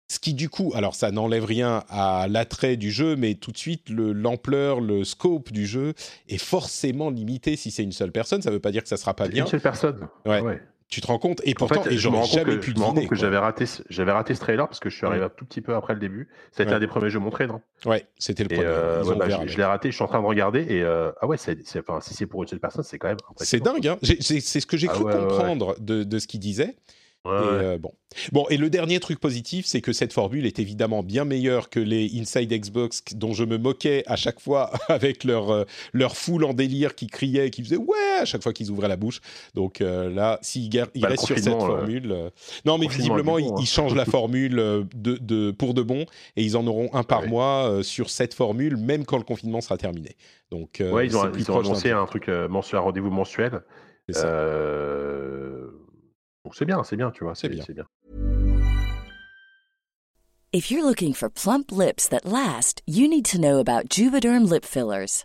Speaker 1: Ce qui du coup, alors ça n'enlève rien à l'attrait du jeu, mais tout de suite l'ampleur, le, scope du jeu est forcément limité si c'est une seule personne. Ça ne veut pas dire que ça sera pas bien.
Speaker 2: Une seule personne.
Speaker 1: ouais. Tu te rends compte Et pourtant, et
Speaker 2: je me rends compte que, compte que j'avais raté, j'avais raté ce trailer parce que je suis arrivé un tout petit peu après le début. C'était un des premiers jeux montrés, non?
Speaker 1: Ouais, c'était le premier.
Speaker 2: Euh, bah, je, l'ai raté. Je suis en train de regarder et euh, ah ouais, c'est, enfin, si c'est pour une seule personne, c'est quand même.
Speaker 1: C'est dingue. Hein c'est, ce que j'ai ah cru comprendre de, de, ce qu'il disait. Euh, bon. bon, et le dernier truc positif, c'est que cette formule est évidemment bien meilleure que les Inside Xbox dont je me moquais à chaque fois avec leur, euh, leur foule en délire qui criait, qui faisait ouais à chaque fois qu'ils ouvraient la bouche. Donc euh, là, s'ils bah, restent sur cette formule. non, mais visiblement, ils, hein. changent la formule de, de, pour de bon et ils en auront un par mois sur cette formule, même quand le confinement sera terminé. Donc,
Speaker 2: ouais, ils ont, ils ont annoncé un truc mensuel, un rendez-vous mensuel. Euh Donc c'est bien, c'est bien, tu vois, c'est bien. bien.
Speaker 3: If you're looking for plump lips that last, you need to know about Juvederm lip fillers.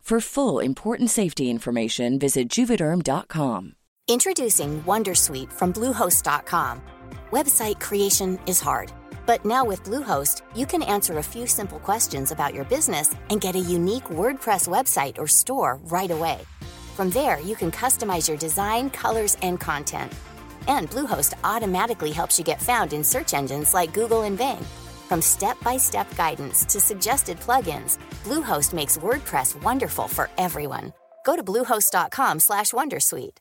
Speaker 3: For full important safety information, visit juvederm.com.
Speaker 4: Introducing Wondersuite from Bluehost.com. Website creation is hard, but now with Bluehost, you can answer a few simple questions about your business and get a unique WordPress website or store right away. From there, you can customize your design, colors, and content. And Bluehost automatically helps you get found in search engines like Google and Bing. From step-by-step guidance to suggested plugins, Bluehost makes WordPress wonderful for everyone. Go to bluehost.com/wondersuite.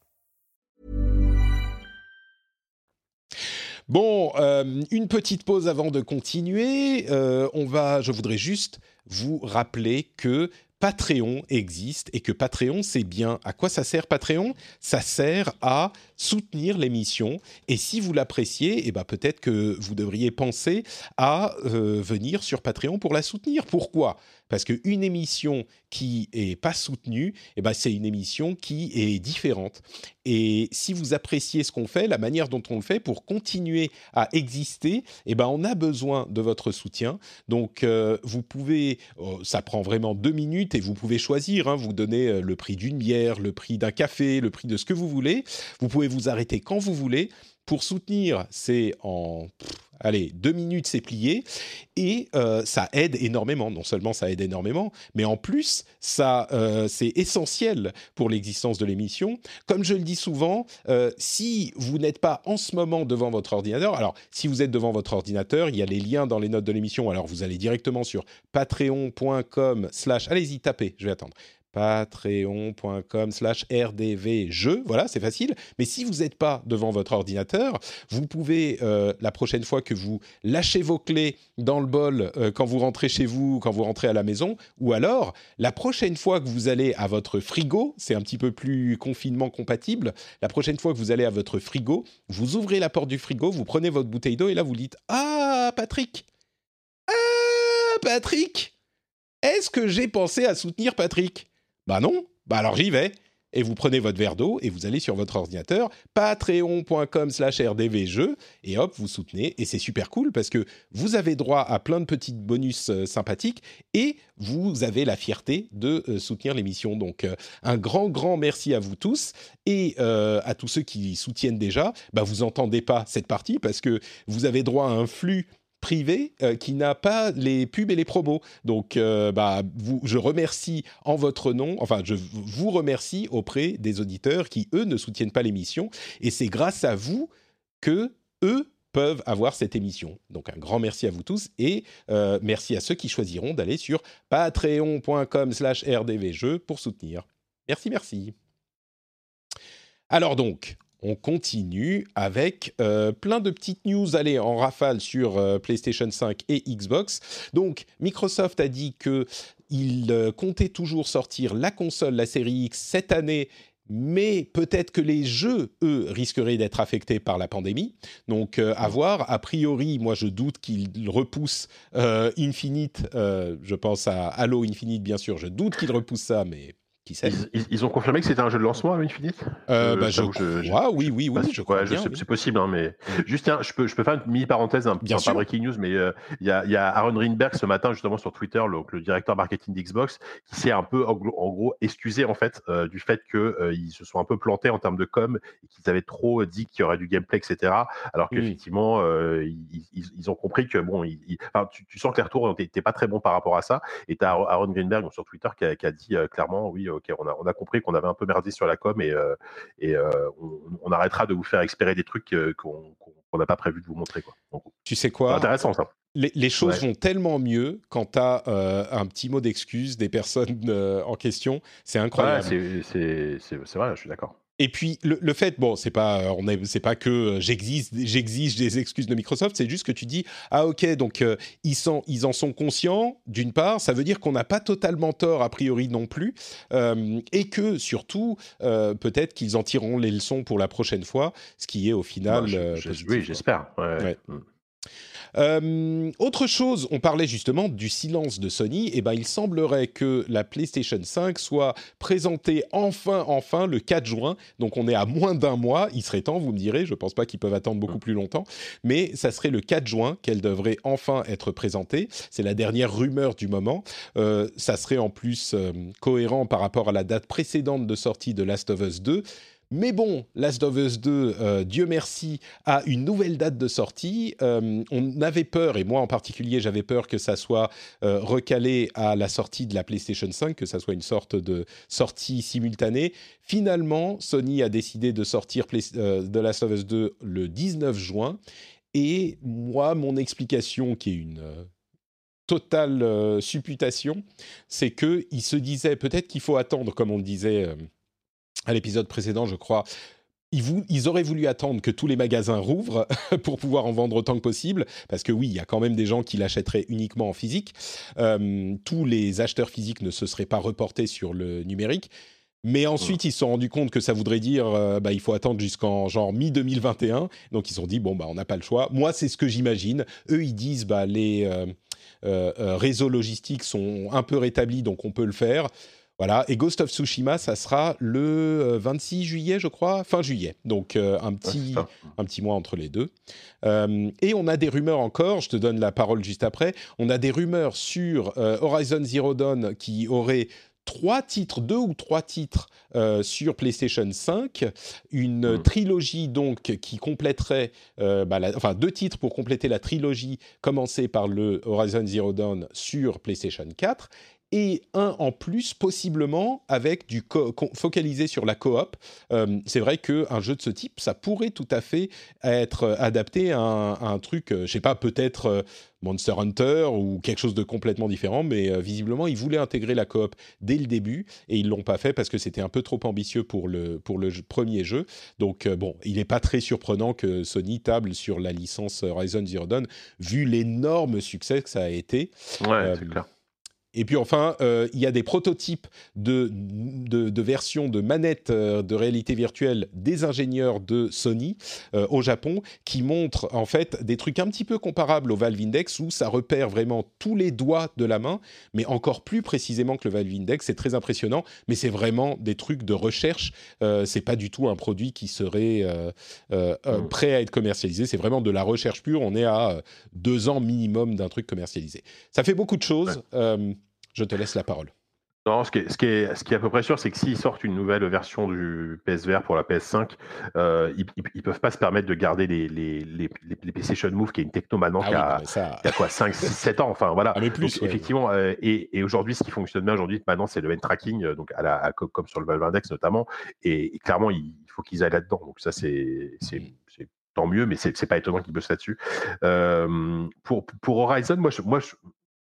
Speaker 1: Bon, euh, une petite pause avant de continuer. Euh, on va, je voudrais juste vous rappeler que Patreon existe et que Patreon, c'est bien. À quoi ça sert Patreon? Ça sert à soutenir l'émission. Et si vous l'appréciez, eh ben peut-être que vous devriez penser à euh, venir sur Patreon pour la soutenir. Pourquoi? Parce qu'une émission qui est pas soutenue, eh ben c'est une émission qui est différente. Et si vous appréciez ce qu'on fait, la manière dont on le fait pour continuer à exister, eh ben on a besoin de votre soutien. Donc euh, vous pouvez, oh, ça prend vraiment deux minutes et vous pouvez choisir. Hein, vous donnez euh, le prix d'une bière, le prix d'un café, le prix de ce que vous voulez. Vous pouvez vous arrêter quand vous voulez. Pour soutenir, c'est en allez, deux minutes, c'est plié. Et euh, ça aide énormément. Non seulement ça aide énormément, mais en plus, ça, euh, c'est essentiel pour l'existence de l'émission. Comme je le dis souvent, euh, si vous n'êtes pas en ce moment devant votre ordinateur, alors si vous êtes devant votre ordinateur, il y a les liens dans les notes de l'émission. Alors vous allez directement sur patreon.com slash, allez-y, tapez, je vais attendre patreon.com slash rdvjeux. Voilà, c'est facile. Mais si vous n'êtes pas devant votre ordinateur, vous pouvez, euh, la prochaine fois que vous lâchez vos clés dans le bol euh, quand vous rentrez chez vous, quand vous rentrez à la maison, ou alors la prochaine fois que vous allez à votre frigo, c'est un petit peu plus confinement compatible, la prochaine fois que vous allez à votre frigo, vous ouvrez la porte du frigo, vous prenez votre bouteille d'eau et là vous dites Ah, Patrick Ah, Patrick Est-ce que j'ai pensé à soutenir Patrick? Bah non. Bah alors j'y vais et vous prenez votre verre d'eau et vous allez sur votre ordinateur, patreon.com slash rdvjeux, et hop, vous soutenez. Et c'est super cool parce que vous avez droit à plein de petits bonus euh, sympathiques et vous avez la fierté de euh, soutenir l'émission. Donc euh, un grand, grand merci à vous tous et à tous ceux qui soutiennent déjà. Bah, vous entendez pas cette partie parce que vous avez droit à un flux privé euh, qui n'a pas les pubs et les promos. Donc, euh, bah, vous, je remercie en votre nom, enfin, je vous remercie auprès des auditeurs qui, eux, ne soutiennent pas l'émission. Et c'est grâce à vous que eux peuvent avoir cette émission. Donc un grand merci à vous tous et euh, merci à ceux qui choisiront d'aller sur patreon.com slash rdvjeux pour soutenir. Merci, merci. Alors donc, on continue avec euh, plein de petites news allez, en rafale sur euh, PlayStation 5 et Xbox. Donc Microsoft a dit que il euh, comptait toujours sortir la console, la série X cette année. Mais peut-être que les jeux, eux, risqueraient d'être affectés par la pandémie. Donc, à voir. A priori, moi, je doute qu'ils repoussent Infinite. je pense à Halo Infinite, bien sûr. Je doute qu'ils repoussent ça, mais
Speaker 2: ils, ont confirmé que c'était un jeu de lancement à Infinite
Speaker 1: euh, bah, je, crois, oui, oui, oui, je crois
Speaker 2: C'est possible, hein, mais juste, tiens, je peux, je peux faire une mini parenthèse, un, bien pas breaking news, mais euh, il y, a, y, a, Aaron Greenberg ce matin justement sur Twitter, le, le directeur marketing d'Xbox, qui s'est un peu, en, gros, excusé en fait euh, du fait qu'ils se sont un peu plantés en termes de com et qu'ils avaient trop dit qu'il y aurait du gameplay, etc. Alors qu'effectivement, ils, ils, ont compris que bon, tu, tu, sens que les retours n'étaient pas très bons par rapport à ça. Et tu as Aaron Greenberg sur Twitter qui a, qui a dit clairement, oui, on a, compris qu'on avait un peu merdé sur la com et, euh, euh, on, arrêtera de vous faire expérer des trucs euh, qu'on n'a pas prévu de vous montrer. Quoi.
Speaker 1: tu sais quoi?
Speaker 2: Intéressant ça.
Speaker 1: Les, choses vont tellement mieux quand tu as un petit mot d'excuse des personnes en question. C'est incroyable.
Speaker 2: c'est vrai, je suis d'accord.
Speaker 1: Et puis le, fait, bon, c'est pas, on c'est pas que j'exige, j'exige des excuses de Microsoft, c'est juste que tu dis, ah ok, donc euh, ils sont, ils en sont conscients. D'une part, ça veut dire qu'on n'a pas totalement tort a priori non plus, euh, et que surtout, euh, peut-être qu'ils en tireront les leçons pour la prochaine fois, ce qui est au final.
Speaker 2: oui, j'espère. Ouais. Mm.
Speaker 1: Euh, autre chose, on parlait justement du silence de Sony. Et eh ben, il semblerait que la PlayStation 5 soit présentée enfin, enfin le 4 juin. Donc, on est à moins d'un mois. Il serait temps, vous me direz. Je ne pense pas qu'ils peuvent attendre beaucoup plus longtemps, mais ça serait le 4 juin qu'elle devrait enfin être présentée. C'est la dernière rumeur du moment. Euh, ça serait en plus euh, cohérent par rapport à la date précédente de sortie de Last of Us 2 mais bon, Last of Us 2, euh, Dieu merci, a une nouvelle date de sortie. Euh, on avait peur, et moi en particulier, j'avais peur que ça soit euh, recalé à la sortie de la PlayStation 5, que ça soit une sorte de sortie simultanée. Finalement, Sony a décidé de sortir The Last of Us 2 le 19 juin. Et moi, mon explication, qui est une totale supputation, c'est qu'il se disait peut-être qu'il faut attendre, comme on disait à l'épisode précédent, je crois. Ils, auraient voulu attendre que tous les magasins rouvrent pour pouvoir en vendre autant que possible, parce que oui, il y a quand même des gens qui l'achèteraient uniquement en physique. Euh, tous les acheteurs physiques ne se seraient pas reportés sur le numérique. Mais ensuite, ils se sont rendus compte que ça voudrait dire euh, bah, il faut attendre jusqu'en genre mi-2021. Donc, ils se sont dit bon, bah, on n'a pas le choix. Moi, c'est ce que j'imagine. Eux, ils disent bah, les euh, réseaux logistiques sont un peu rétablis, donc on peut le faire. Voilà, et Ghost of Tsushima, ça sera le 26 euh, juillet, je crois, fin juillet. Donc euh, un, petit, un petit mois entre les deux. Euh, et on a des rumeurs encore, je te donne la parole juste après, on a des rumeurs sur Horizon Zero Dawn qui aurait trois titres, deux ou trois titres sur PlayStation 5, une hmm. trilogie donc qui compléterait, bah, enfin deux titres pour compléter la trilogie commencée par le Horizon Zero Dawn sur PlayStation 4, et un en plus, possiblement avec du focalisé sur la coop. Euh, c'est vrai qu'un jeu de ce type, ça pourrait tout à fait être adapté à un, truc, euh, je sais pas, peut-être euh, Monster Hunter ou quelque chose de complètement différent, mais visiblement, ils voulaient intégrer la coop dès le début et ils l'ont pas fait parce que c'était un peu trop ambitieux pour le, pour le premier jeu. Donc, bon, il n'est pas très surprenant que Sony table sur la licence Horizon Zero Dawn, vu l'énorme succès que ça a été.
Speaker 2: Ouais, c'est clair
Speaker 1: et puis enfin, euh, il y a des prototypes de, de, versions de manettes euh, de réalité virtuelle des ingénieurs de Sony euh, au Japon qui montrent en fait des trucs un petit peu comparables au Valve Index où ça repère vraiment tous les doigts de la main, mais encore plus précisément que le Valve Index. C'est très impressionnant, mais c'est vraiment des trucs de recherche. c'est pas du tout un produit qui serait mm. prêt à être commercialisé. C'est vraiment de la recherche pure. On est à deux ans minimum d'un truc commercialisé. Ça fait beaucoup de choses. Je te laisse la parole.
Speaker 2: Non, ce qui, est, ce, qui est, ce qui est à peu près sûr, c'est que s'ils sortent une nouvelle version du PSVR pour la PS5, euh, ils ne peuvent pas se permettre de garder les, les, les, les PlayStation Move, qui est une techno maintenant ah qui, a, quoi, 5, 6, 7 ans. Enfin, voilà.
Speaker 1: Ah, plus,
Speaker 2: Effectivement, euh, et, et aujourd'hui, ce qui fonctionne bien aujourd'hui, maintenant, c'est le hand tracking, euh, donc à la, comme sur le Valve Index notamment. Et, clairement, il faut qu'ils aillent là-dedans. Donc, ça, c'est tant mieux, mais c'est pas étonnant qu'ils bossent là-dessus. Euh, pour, pour Horizon, moi, je, moi je,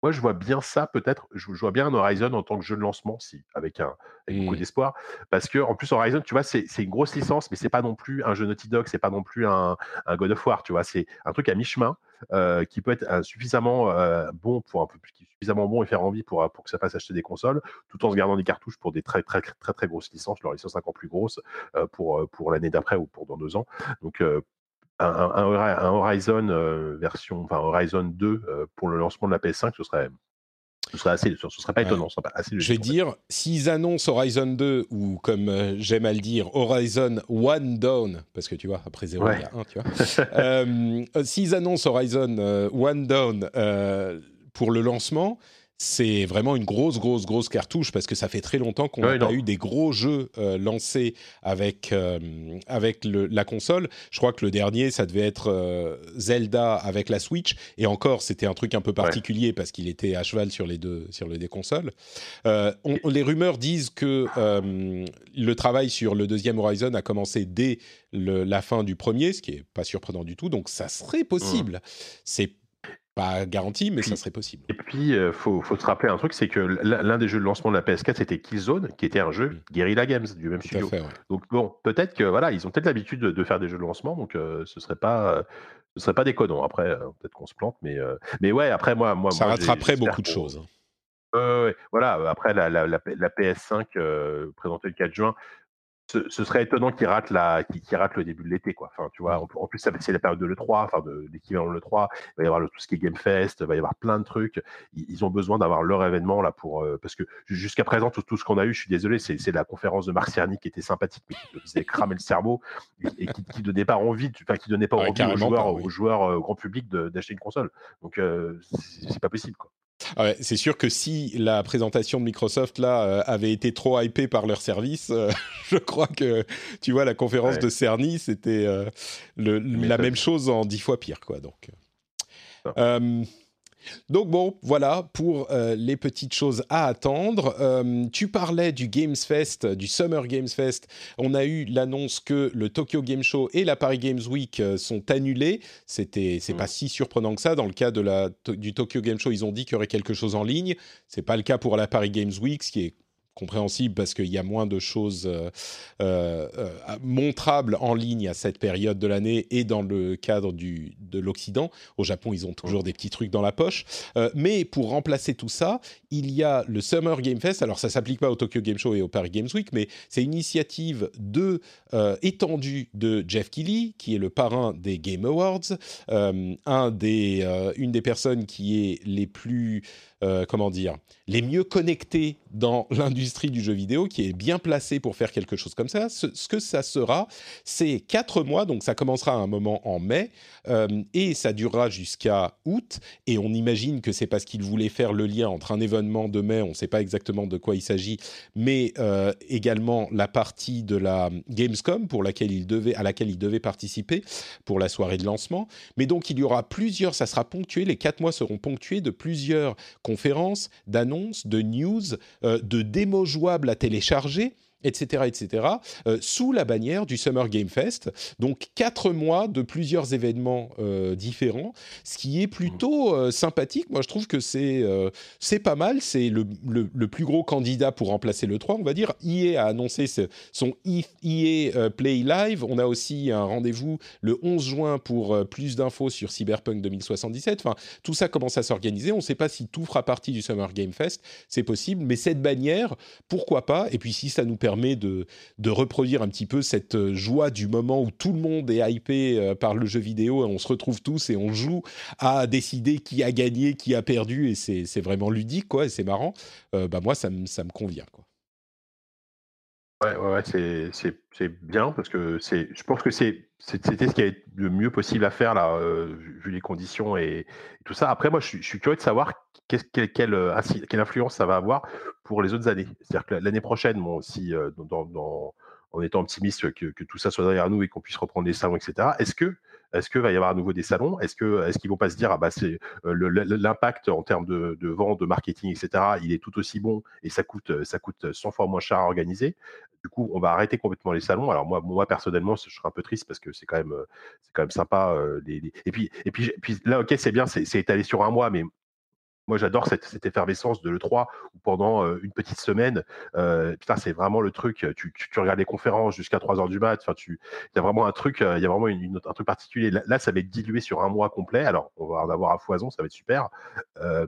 Speaker 2: moi, je vois bien ça, peut-être. Je, vois bien un Horizon en tant que jeu de lancement, si, avec, un, beaucoup mmh. d'espoir. Parce que, en plus, Horizon, tu vois, c'est une grosse licence, mais c'est pas non plus un jeu Naughty Dog, c'est pas non plus un, un, God of War, tu vois. C'est un truc à mi-chemin euh, qui peut être suffisamment euh, bon pour un peu suffisamment bon et faire envie pour, pour que ça fasse acheter des consoles, tout en se gardant des cartouches pour des très très très très, grosses licences, leur licence encore plus grosse euh, pour, pour l'année d'après ou pour dans deux ans. Donc un, Horizon euh, version, enfin Horizon 2 euh, pour le lancement de la PS5, ce serait, ce serait assez, ce serait pas étonnant, ce serait assez
Speaker 1: Je vais dire, s'ils annoncent Horizon 2 ou comme euh, j'aime à le dire, Horizon One Down, parce que tu vois, après 0 il y a 1, tu vois. s'ils annoncent Horizon One Down pour le lancement, c'est vraiment une grosse, grosse, grosse cartouche parce que ça fait très longtemps qu'on n'a pas eu des gros jeux euh, lancés avec, euh, avec la console. Je crois que le dernier, ça devait être euh, Zelda avec la Switch. Et encore, c'était un truc un peu particulier parce qu'il était à cheval sur les deux, sur les deux consoles. les rumeurs disent que le travail sur le deuxième Horizon a commencé dès la fin du premier, ce qui est pas surprenant du tout. Donc ça serait possible. Mmh. C'est pas garanti, mais ça serait possible.
Speaker 2: Et puis, il euh, faut, faut, se rappeler un truc, c'est que l'un des jeux de lancement de la PS4, c'était Killzone, qui était un jeu mm. Guerrilla Games du même studio. Donc bon, peut-être que voilà, ils ont peut-être l'habitude de, faire des jeux de lancement, donc euh, ce serait pas, ce serait pas déconnant. Après, euh, peut-être qu'on se plante, mais mais ouais, après moi, moi,
Speaker 1: ça rattraperait beaucoup de choses.
Speaker 2: voilà, après la, la, la, la PS5 présentée le 4 juin, ce, ce, serait étonnant qu'il rate, la, rate le début de l'été. Quoi. Enfin, tu vois, en, en plus, c'est la période de l'E3, enfin, de, l'équivalent de l'E3. Il va y avoir le, tout ce qui est Game Fest, il va y avoir plein de trucs. Ils, ont besoin d'avoir leur événement là pour. Euh, parce que jusqu'à présent, tout, tout ce qu'on a eu, je suis désolé, c'est la conférence de Marc Cerny qui était sympathique, mais qui faisait cramer le cerveau et, qui, qui donnait pas envie, enfin, qui donnait pas envie aux joueurs, aux joueurs euh, grand public d'acheter une console. Donc, euh, c'est pas possible. Quoi.
Speaker 1: Ah c'est sûr que si la présentation de Microsoft là euh, avait été trop hypée par leur service, euh, je crois que tu vois la conférence de Cerny, c'était euh, la même chose en dix fois pire quoi. Donc. Donc bon, voilà pour euh, les petites choses à attendre. Euh, tu parlais du Games Fest, du Summer Games Fest. On a eu l'annonce que le Tokyo Game Show et la Paris Games Week euh, sont annulés. C'était, c'est pas mm. si surprenant que ça. Dans le cas de la, du Tokyo Game Show, ils ont dit qu'il y aurait quelque chose en ligne. C'est pas le cas pour la Paris Games Week, ce qui est compréhensible parce qu'il y a moins de choses euh, euh, euh, montrables en ligne à cette période de l'année et dans le cadre du, de l'Occident. Au Japon, ils ont toujours des petits trucs dans la poche. mais pour remplacer tout ça, il y a le Summer Game Fest. Alors, ça s'applique pas au Tokyo Game Show et au Paris Games Week, mais c'est une initiative de étendue de Jeff Keighley, qui est le parrain des Game Awards, un des, une des personnes qui est les plus euh, comment dire, les mieux connectés dans l'industrie du jeu vidéo, qui est bien placé pour faire quelque chose comme ça. Ce, que ça sera, c'est quatre mois, donc ça commencera à un moment en mai, euh, et ça durera jusqu'à août, et on imagine que c'est parce qu'il voulait faire le lien entre un événement de mai, on ne sait pas exactement de quoi il s'agit, mais euh, également la partie de la Gamescom pour laquelle à laquelle il devait participer pour la soirée de lancement. Mais donc il y aura plusieurs, ça sera ponctué, les quatre mois seront ponctués de plusieurs conférences, d'annonces, de news, euh, de démos jouables à télécharger etc., etc., euh, sous la bannière du Summer Game Fest. Donc quatre mois de plusieurs événements euh, différents, ce qui est plutôt euh, sympathique. Moi, je trouve que c'est c'est pas mal. C'est le, le, plus gros candidat pour remplacer le 3, on va dire. EA a annoncé son EA Play Live. On a aussi un rendez-vous le 11 juin pour plus d'infos sur Cyberpunk 2077. Enfin, tout ça commence à s'organiser. On ne sait pas si tout fera partie du Summer Game Fest. C'est possible, mais cette bannière, pourquoi pas? Et puis si ça nous permet de, de, reproduire un petit peu cette euh, joie du moment où tout le monde est hypé euh, par le jeu vidéo et on se retrouve tous et on joue à décider qui a gagné, qui a perdu et c'est vraiment ludique quoi et c'est marrant. Euh, bah moi ça me ça me convient quoi.
Speaker 2: Ouais, ouais, c'est bien parce que c'est, je pense que c'est, c'était ce qui est le mieux possible à faire là, vu les conditions et, tout ça. Après, moi, je suis, curieux de savoir quelle, quelle, quelle, influence ça va avoir pour les autres années. C'est-à-dire que l'année prochaine, bon, si dans, dans, en étant optimiste que, que, tout ça soit derrière nous et qu'on puisse reprendre les salons, etc. Est-ce que est-ce qu'il va y avoir à nouveau des salons? Est-ce que est-ce qu'ils vont pas se dire ah bah euh, l'impact en termes de, vente, de marketing, etc. Il est tout aussi bon et ça coûte ça coûte 100 fois moins cher à organiser. Du coup, on va arrêter complètement les salons. Alors moi, personnellement, je serais un peu triste parce que c'est quand même c'est quand même sympa. Euh, Et puis et puis là, ok, c'est bien, c'est étalé sur un mois, mais moi, j'adore cette, cette, effervescence de l'E3 où pendant une petite semaine, euh, putain, c'est vraiment le truc. Tu, tu, regardes les conférences jusqu'à 3 heures du mat. Enfin, tu, il y a vraiment un truc, il y a vraiment une, un truc particulier. Là, ça va être dilué sur un mois complet. Alors, on va en avoir à foison, ça va être super.
Speaker 1: Euh,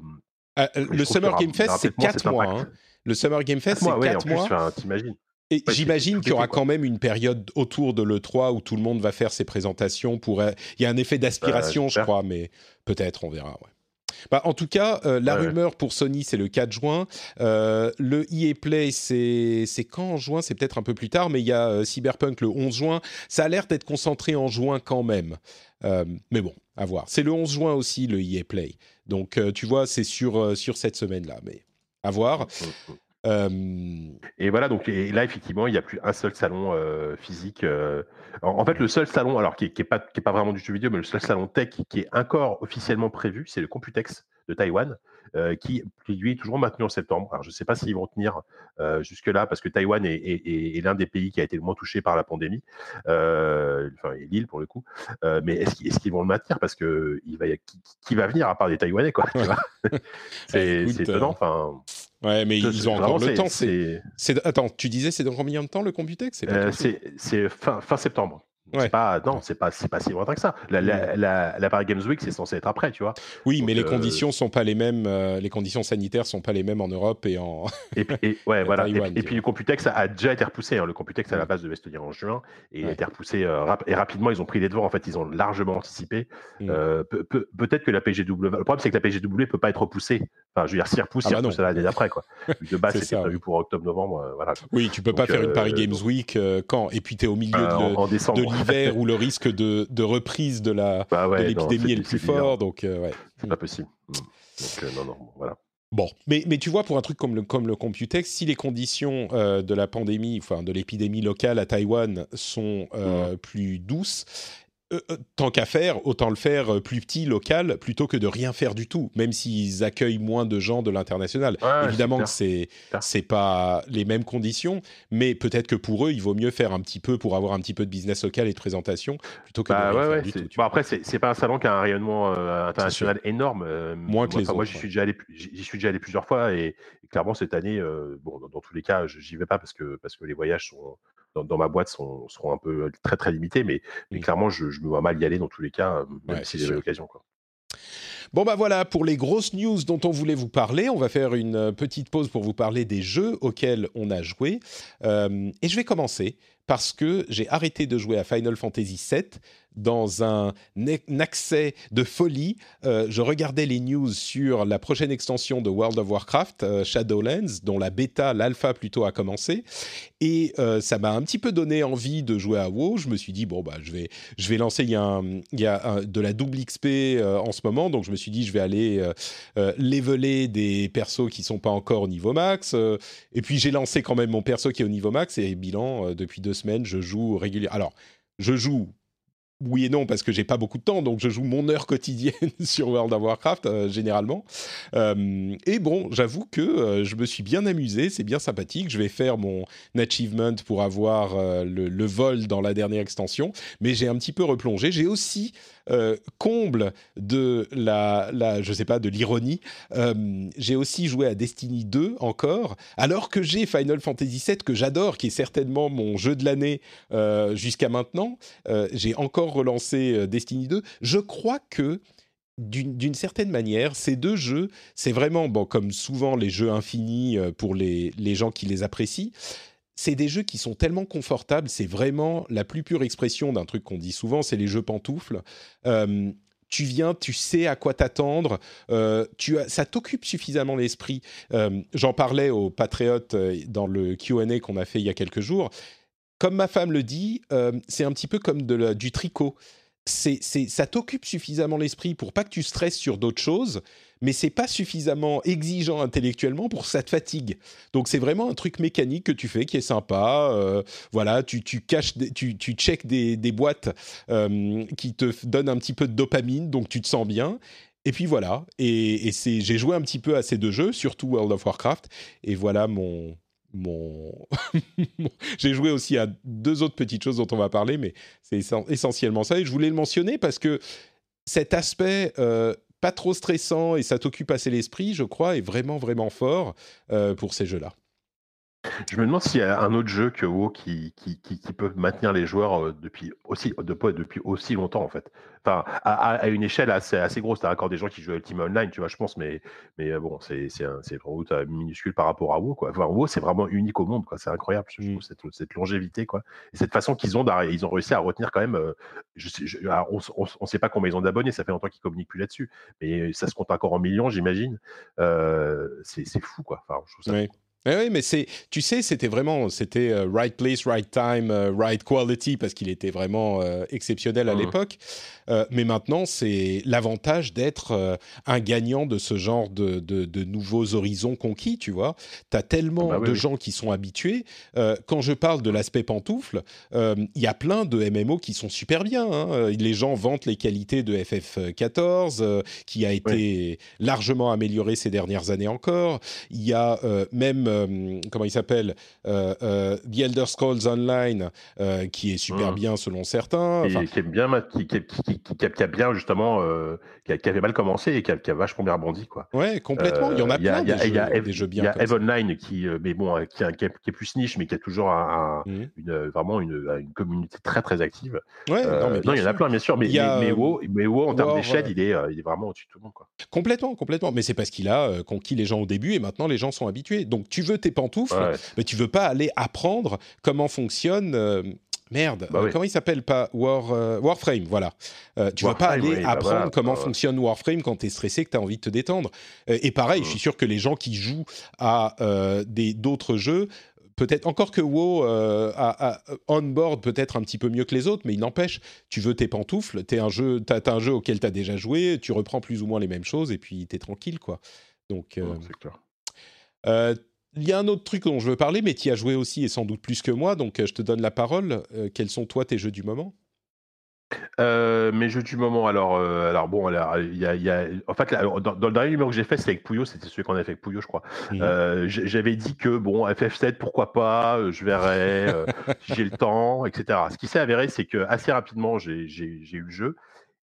Speaker 1: le Summer Game Fest, c'est 4 mois. Hein. Le Summer Game Fest, c'est 4 mois.
Speaker 2: T'imagines
Speaker 1: et j'imagine qu'il y aura quand même une période autour de l'E3 où tout le monde va faire ses présentations. Pour... Il y a un effet d'aspiration, bah, je crois, mais peut-être, on verra. Ouais. Bah, en tout cas, euh, la rumeur pour Sony, c'est le 4 juin. Euh, le EA Play, c'est quand en juin? C'est peut-être un peu plus tard, mais il y a euh, Cyberpunk le 11 juin. Ça a l'air d'être concentré en juin quand même. mais bon, à voir. C'est le 11 juin aussi, le EA Play. Donc, tu vois, c'est sur, sur cette semaine-là. Mais à voir. Mmh.
Speaker 2: Et voilà, donc là, effectivement, il n'y a plus un seul salon physique. En, fait, le seul salon, alors qui n'est pas, qui est pas vraiment du jeu vidéo, mais le seul salon tech qui est encore officiellement prévu, c'est le Computex de Taïwan, euh, qui, lui est toujours maintenu en septembre. Alors, je ne sais pas s'ils vont tenir euh, jusque-là, parce que Taïwan est, l'un des pays qui a été le moins touché par la pandémie, euh, enfin, l'île pour le coup. mais est-ce qu'ils vont le maintenir? Parce que il va, qui, va venir à part des Taïwanais, quoi C'est étonnant. Enfin.
Speaker 1: Ouais, mais ils ont encore le temps. C'est, attends, tu disais c'est dans combien de temps le Computex?
Speaker 2: C'est fin, fin septembre. Ouais. Pas, non, c'est pas, pas si lointain que ça. La, la, la, Paris Games Week, c'est censé être après, tu vois.
Speaker 1: Oui, mais les euh, conditions sont pas les mêmes. Euh, les conditions sanitaires sont pas les mêmes en Europe et en.
Speaker 2: Et, et ouais, voilà. et, puis le Computex a, déjà été repoussé. Hein. Le Computex à la base devait se tenir en juin et a été repoussé euh, et rapidement. Ils ont pris les devants. En fait, ils ont largement anticipé. Mm. peut-être que la PGW. Le problème, c'est que la PGW peut pas être repoussée. Enfin, je veux dire, si repousse, ah bah ça l'année d'après, quoi. De base, c'était prévu pour octobre-novembre. voilà.
Speaker 1: Oui, tu peux pas faire une Paris Games Week quand? Et puis tu es au milieu de, en décembre où le risque de, reprise de bah l'épidémie est, le plus fort. Donc, euh, ouais.
Speaker 2: C'est pas possible. Mm. Donc, euh, non, non, voilà.
Speaker 1: Bon, mais, mais tu vois, pour un truc comme le, comme le Computex, si les conditions euh, de la pandémie, enfin de l'épidémie locale à Taïwan sont mm. plus douces, euh, euh, tant qu'à faire, autant le faire euh, plus petit, local, plutôt que de rien faire du tout, même s'ils accueillent moins de gens de l'international. Évidemment que c'est c'est pas les mêmes conditions, mais peut-être que pour eux, il vaut mieux faire un petit peu pour avoir un petit peu de business local et de présentation plutôt que de bah rien faire du tout.
Speaker 2: Bon, après, c'est pas un salon qui a un rayonnement international énorme.
Speaker 1: moins que les autres.
Speaker 2: Moi, j'y suis déjà allé, j'y suis déjà allé plusieurs fois et, clairement cette année, bon, dans, tous les cas, j'y vais pas parce que parce que les voyages sont dans, ma boîte sont, seront un peu très très limités, mais, mais clairement, je, me vois mal y aller dans tous les cas, même si j'ai l'occasion.
Speaker 1: Bon bah voilà pour les grosses news dont on voulait vous parler. On va faire une euh, petite pause pour vous parler des jeux auxquels on a joué. Euh, et je vais commencer parce que j'ai arrêté de jouer à Final Fantasy VII dans un, accès de folie. Euh, je regardais les news sur la prochaine extension de World of Warcraft, Shadowlands, dont la bêta, l'alpha plutôt, a commencé. Et ça m'a un petit peu donné envie de jouer à WoW. Je me suis dit, bon, bah, je vais, je vais lancer. Il y a, y a de la double XP en ce moment. Donc, je me suis dit, je vais aller leveler des persos qui sont pas encore au niveau max. et puis, j'ai lancé quand même mon perso qui est au niveau max. Et bilan, depuis deux semaines, je joue régulièrement. Alors, je joue oui et non parce que j'ai pas beaucoup de temps, donc je joue mon heure quotidienne sur World of Warcraft euh, généralement. Euh, et bon, j'avoue que euh, je me suis bien amusé, c'est bien sympathique. Je vais faire mon achievement pour avoir le, vol dans la dernière extension, mais j'ai un petit peu replongé. J'ai aussi comble de la, je sais pas, de l'ironie. j'ai aussi joué à Destiny 2 encore, alors que j'ai Final Fantasy VII que j'adore, qui est certainement mon jeu de l'année jusqu'à maintenant. j'ai encore relancer euh, Destiny 2. Je crois que d'une certaine manière, ces deux jeux, c'est vraiment, bon, comme souvent les jeux infinis euh, pour les, les gens qui les apprécient, c'est des jeux qui sont tellement confortables, c'est vraiment la plus pure expression d'un truc qu'on dit souvent, c'est les jeux pantoufles. Euh, tu viens, tu sais à quoi t'attendre, as, ça t'occupe suffisamment l'esprit. J'en parlais aux patriotes dans le Q&A qu'on a fait il y a quelques jours comme ma femme le dit, euh, c'est un petit peu comme du tricot. C'est, ça t'occupe suffisamment l'esprit pour pas que tu stresses sur d'autres choses, mais c'est pas suffisamment exigeant intellectuellement pour que ça te fatigue. Donc c'est vraiment un truc mécanique que tu fais qui est sympa. Euh, voilà, tu, tu caches, tu, tu check des, des boîtes euh, qui te donnent un petit peu de dopamine, donc tu te sens bien. Et puis voilà. Et, et c'est, j'ai joué un petit peu à ces deux jeux, surtout World of Warcraft. Et voilà mon, mon... j'ai joué aussi à deux autres petites choses dont on va parler, mais c'est essentiellement ça. Et je voulais le mentionner parce que cet aspect euh, pas trop stressant et ça t'occupe assez l'esprit, je crois, est vraiment, vraiment fort euh, pour ces jeux-là.
Speaker 2: Je me demande s'il y a un autre jeu que WoW qui, qui, qui, peut maintenir les joueurs euh, depuis aussi, depuis aussi longtemps, en fait. Enfin, à, une échelle assez, assez grosse. T'as encore des gens qui jouent à Ultima Online, tu vois, je pense, mais, mais euh, bon, c'est vraiment minuscule par rapport à WoW, quoi. Enfin, WoW, c'est vraiment unique au monde. C'est incroyable, je trouve, cette, cette, longévité, quoi. Et cette façon qu'ils ont, ils ont réussi à retenir quand même. Euh, je sais, on ne sait pas combien ils ont d'abonnés, ça fait longtemps qu'ils communiquent plus là-dessus, mais ça se compte encore en millions, j'imagine. c'est fou, quoi. Enfin, je trouve ça.
Speaker 1: Eh oui, mais c'est, tu sais, c'était vraiment, c'était euh, right place, right time, euh, right quality parce qu'il était vraiment euh, exceptionnel à mmh. l'époque. mais maintenant, c'est l'avantage d'être un gagnant de ce genre de, de, de, nouveaux horizons conquis, tu vois. Tu as tellement ah bah de gens qui sont habitués. quand je parle de l'aspect pantoufle, il y a plein de MMO qui sont super bien. Hein. Les gens vantent les qualités de FF14, qui a été largement amélioré ces dernières années encore. Il y a même euh, comment il s'appelle euh, euh, The Elder Scrolls Online, qui est super mmh. bien selon certains.
Speaker 2: qui, est bien, qui, qui, a bien justement, qui, avait mal commencé et qui a, vachement bien rebondi, quoi.
Speaker 1: Ouais, complètement. il y en a plein des, jeux, bien.
Speaker 2: Il y a Eve Online qui, mais bon, qui, est, plus niche, mais qui a toujours un, mmh. une, vraiment une, une, communauté très très active.
Speaker 1: Ouais, non, mais
Speaker 2: il y en a plein, bien sûr, mais, mais, WoW, en termes d'échelle, il est, il est vraiment au-dessus de tout le monde, quoi.
Speaker 1: Complètement, complètement. Mais c'est parce qu'il a conquis les gens au début et maintenant les gens sont habitués. Donc tu veux tes pantoufles, mais tu veux pas aller apprendre comment fonctionne. Euh, merde, bah comment il s'appelle pas War, euh, Warframe, voilà. Euh, tu ne vas pas aller bah apprendre comment fonctionne Warframe quand tu es stressé, que tu as envie de te détendre. et pareil, je suis sûr que les gens qui jouent à des d'autres jeux peut-être encore que WoW a, on board peut-être un petit peu mieux que les autres, mais il n'empêche, tu veux tes pantoufles, tu un jeu, as, un jeu auquel tu as déjà joué, tu reprends plus ou moins les mêmes choses et puis tu es tranquille quoi. Donc euh, il y a un autre truc dont je veux parler, mais tu as joué aussi et sans doute plus que moi, donc euh, je te donne la parole. Euh, quels sont toi tes jeux du moment?
Speaker 2: Mes jeux du moment, alors, alors bon, il y a, en fait, dans, le dernier numéro que j'ai fait, c'est avec Pouillot, c'était celui qu'on a fait avec Pouillot, je crois. Mmh. J'avais dit que bon, FF7, pourquoi pas, je verrai j'ai le temps, etc. Ce qui s'est avéré, c'est que assez rapidement, j'ai eu le jeu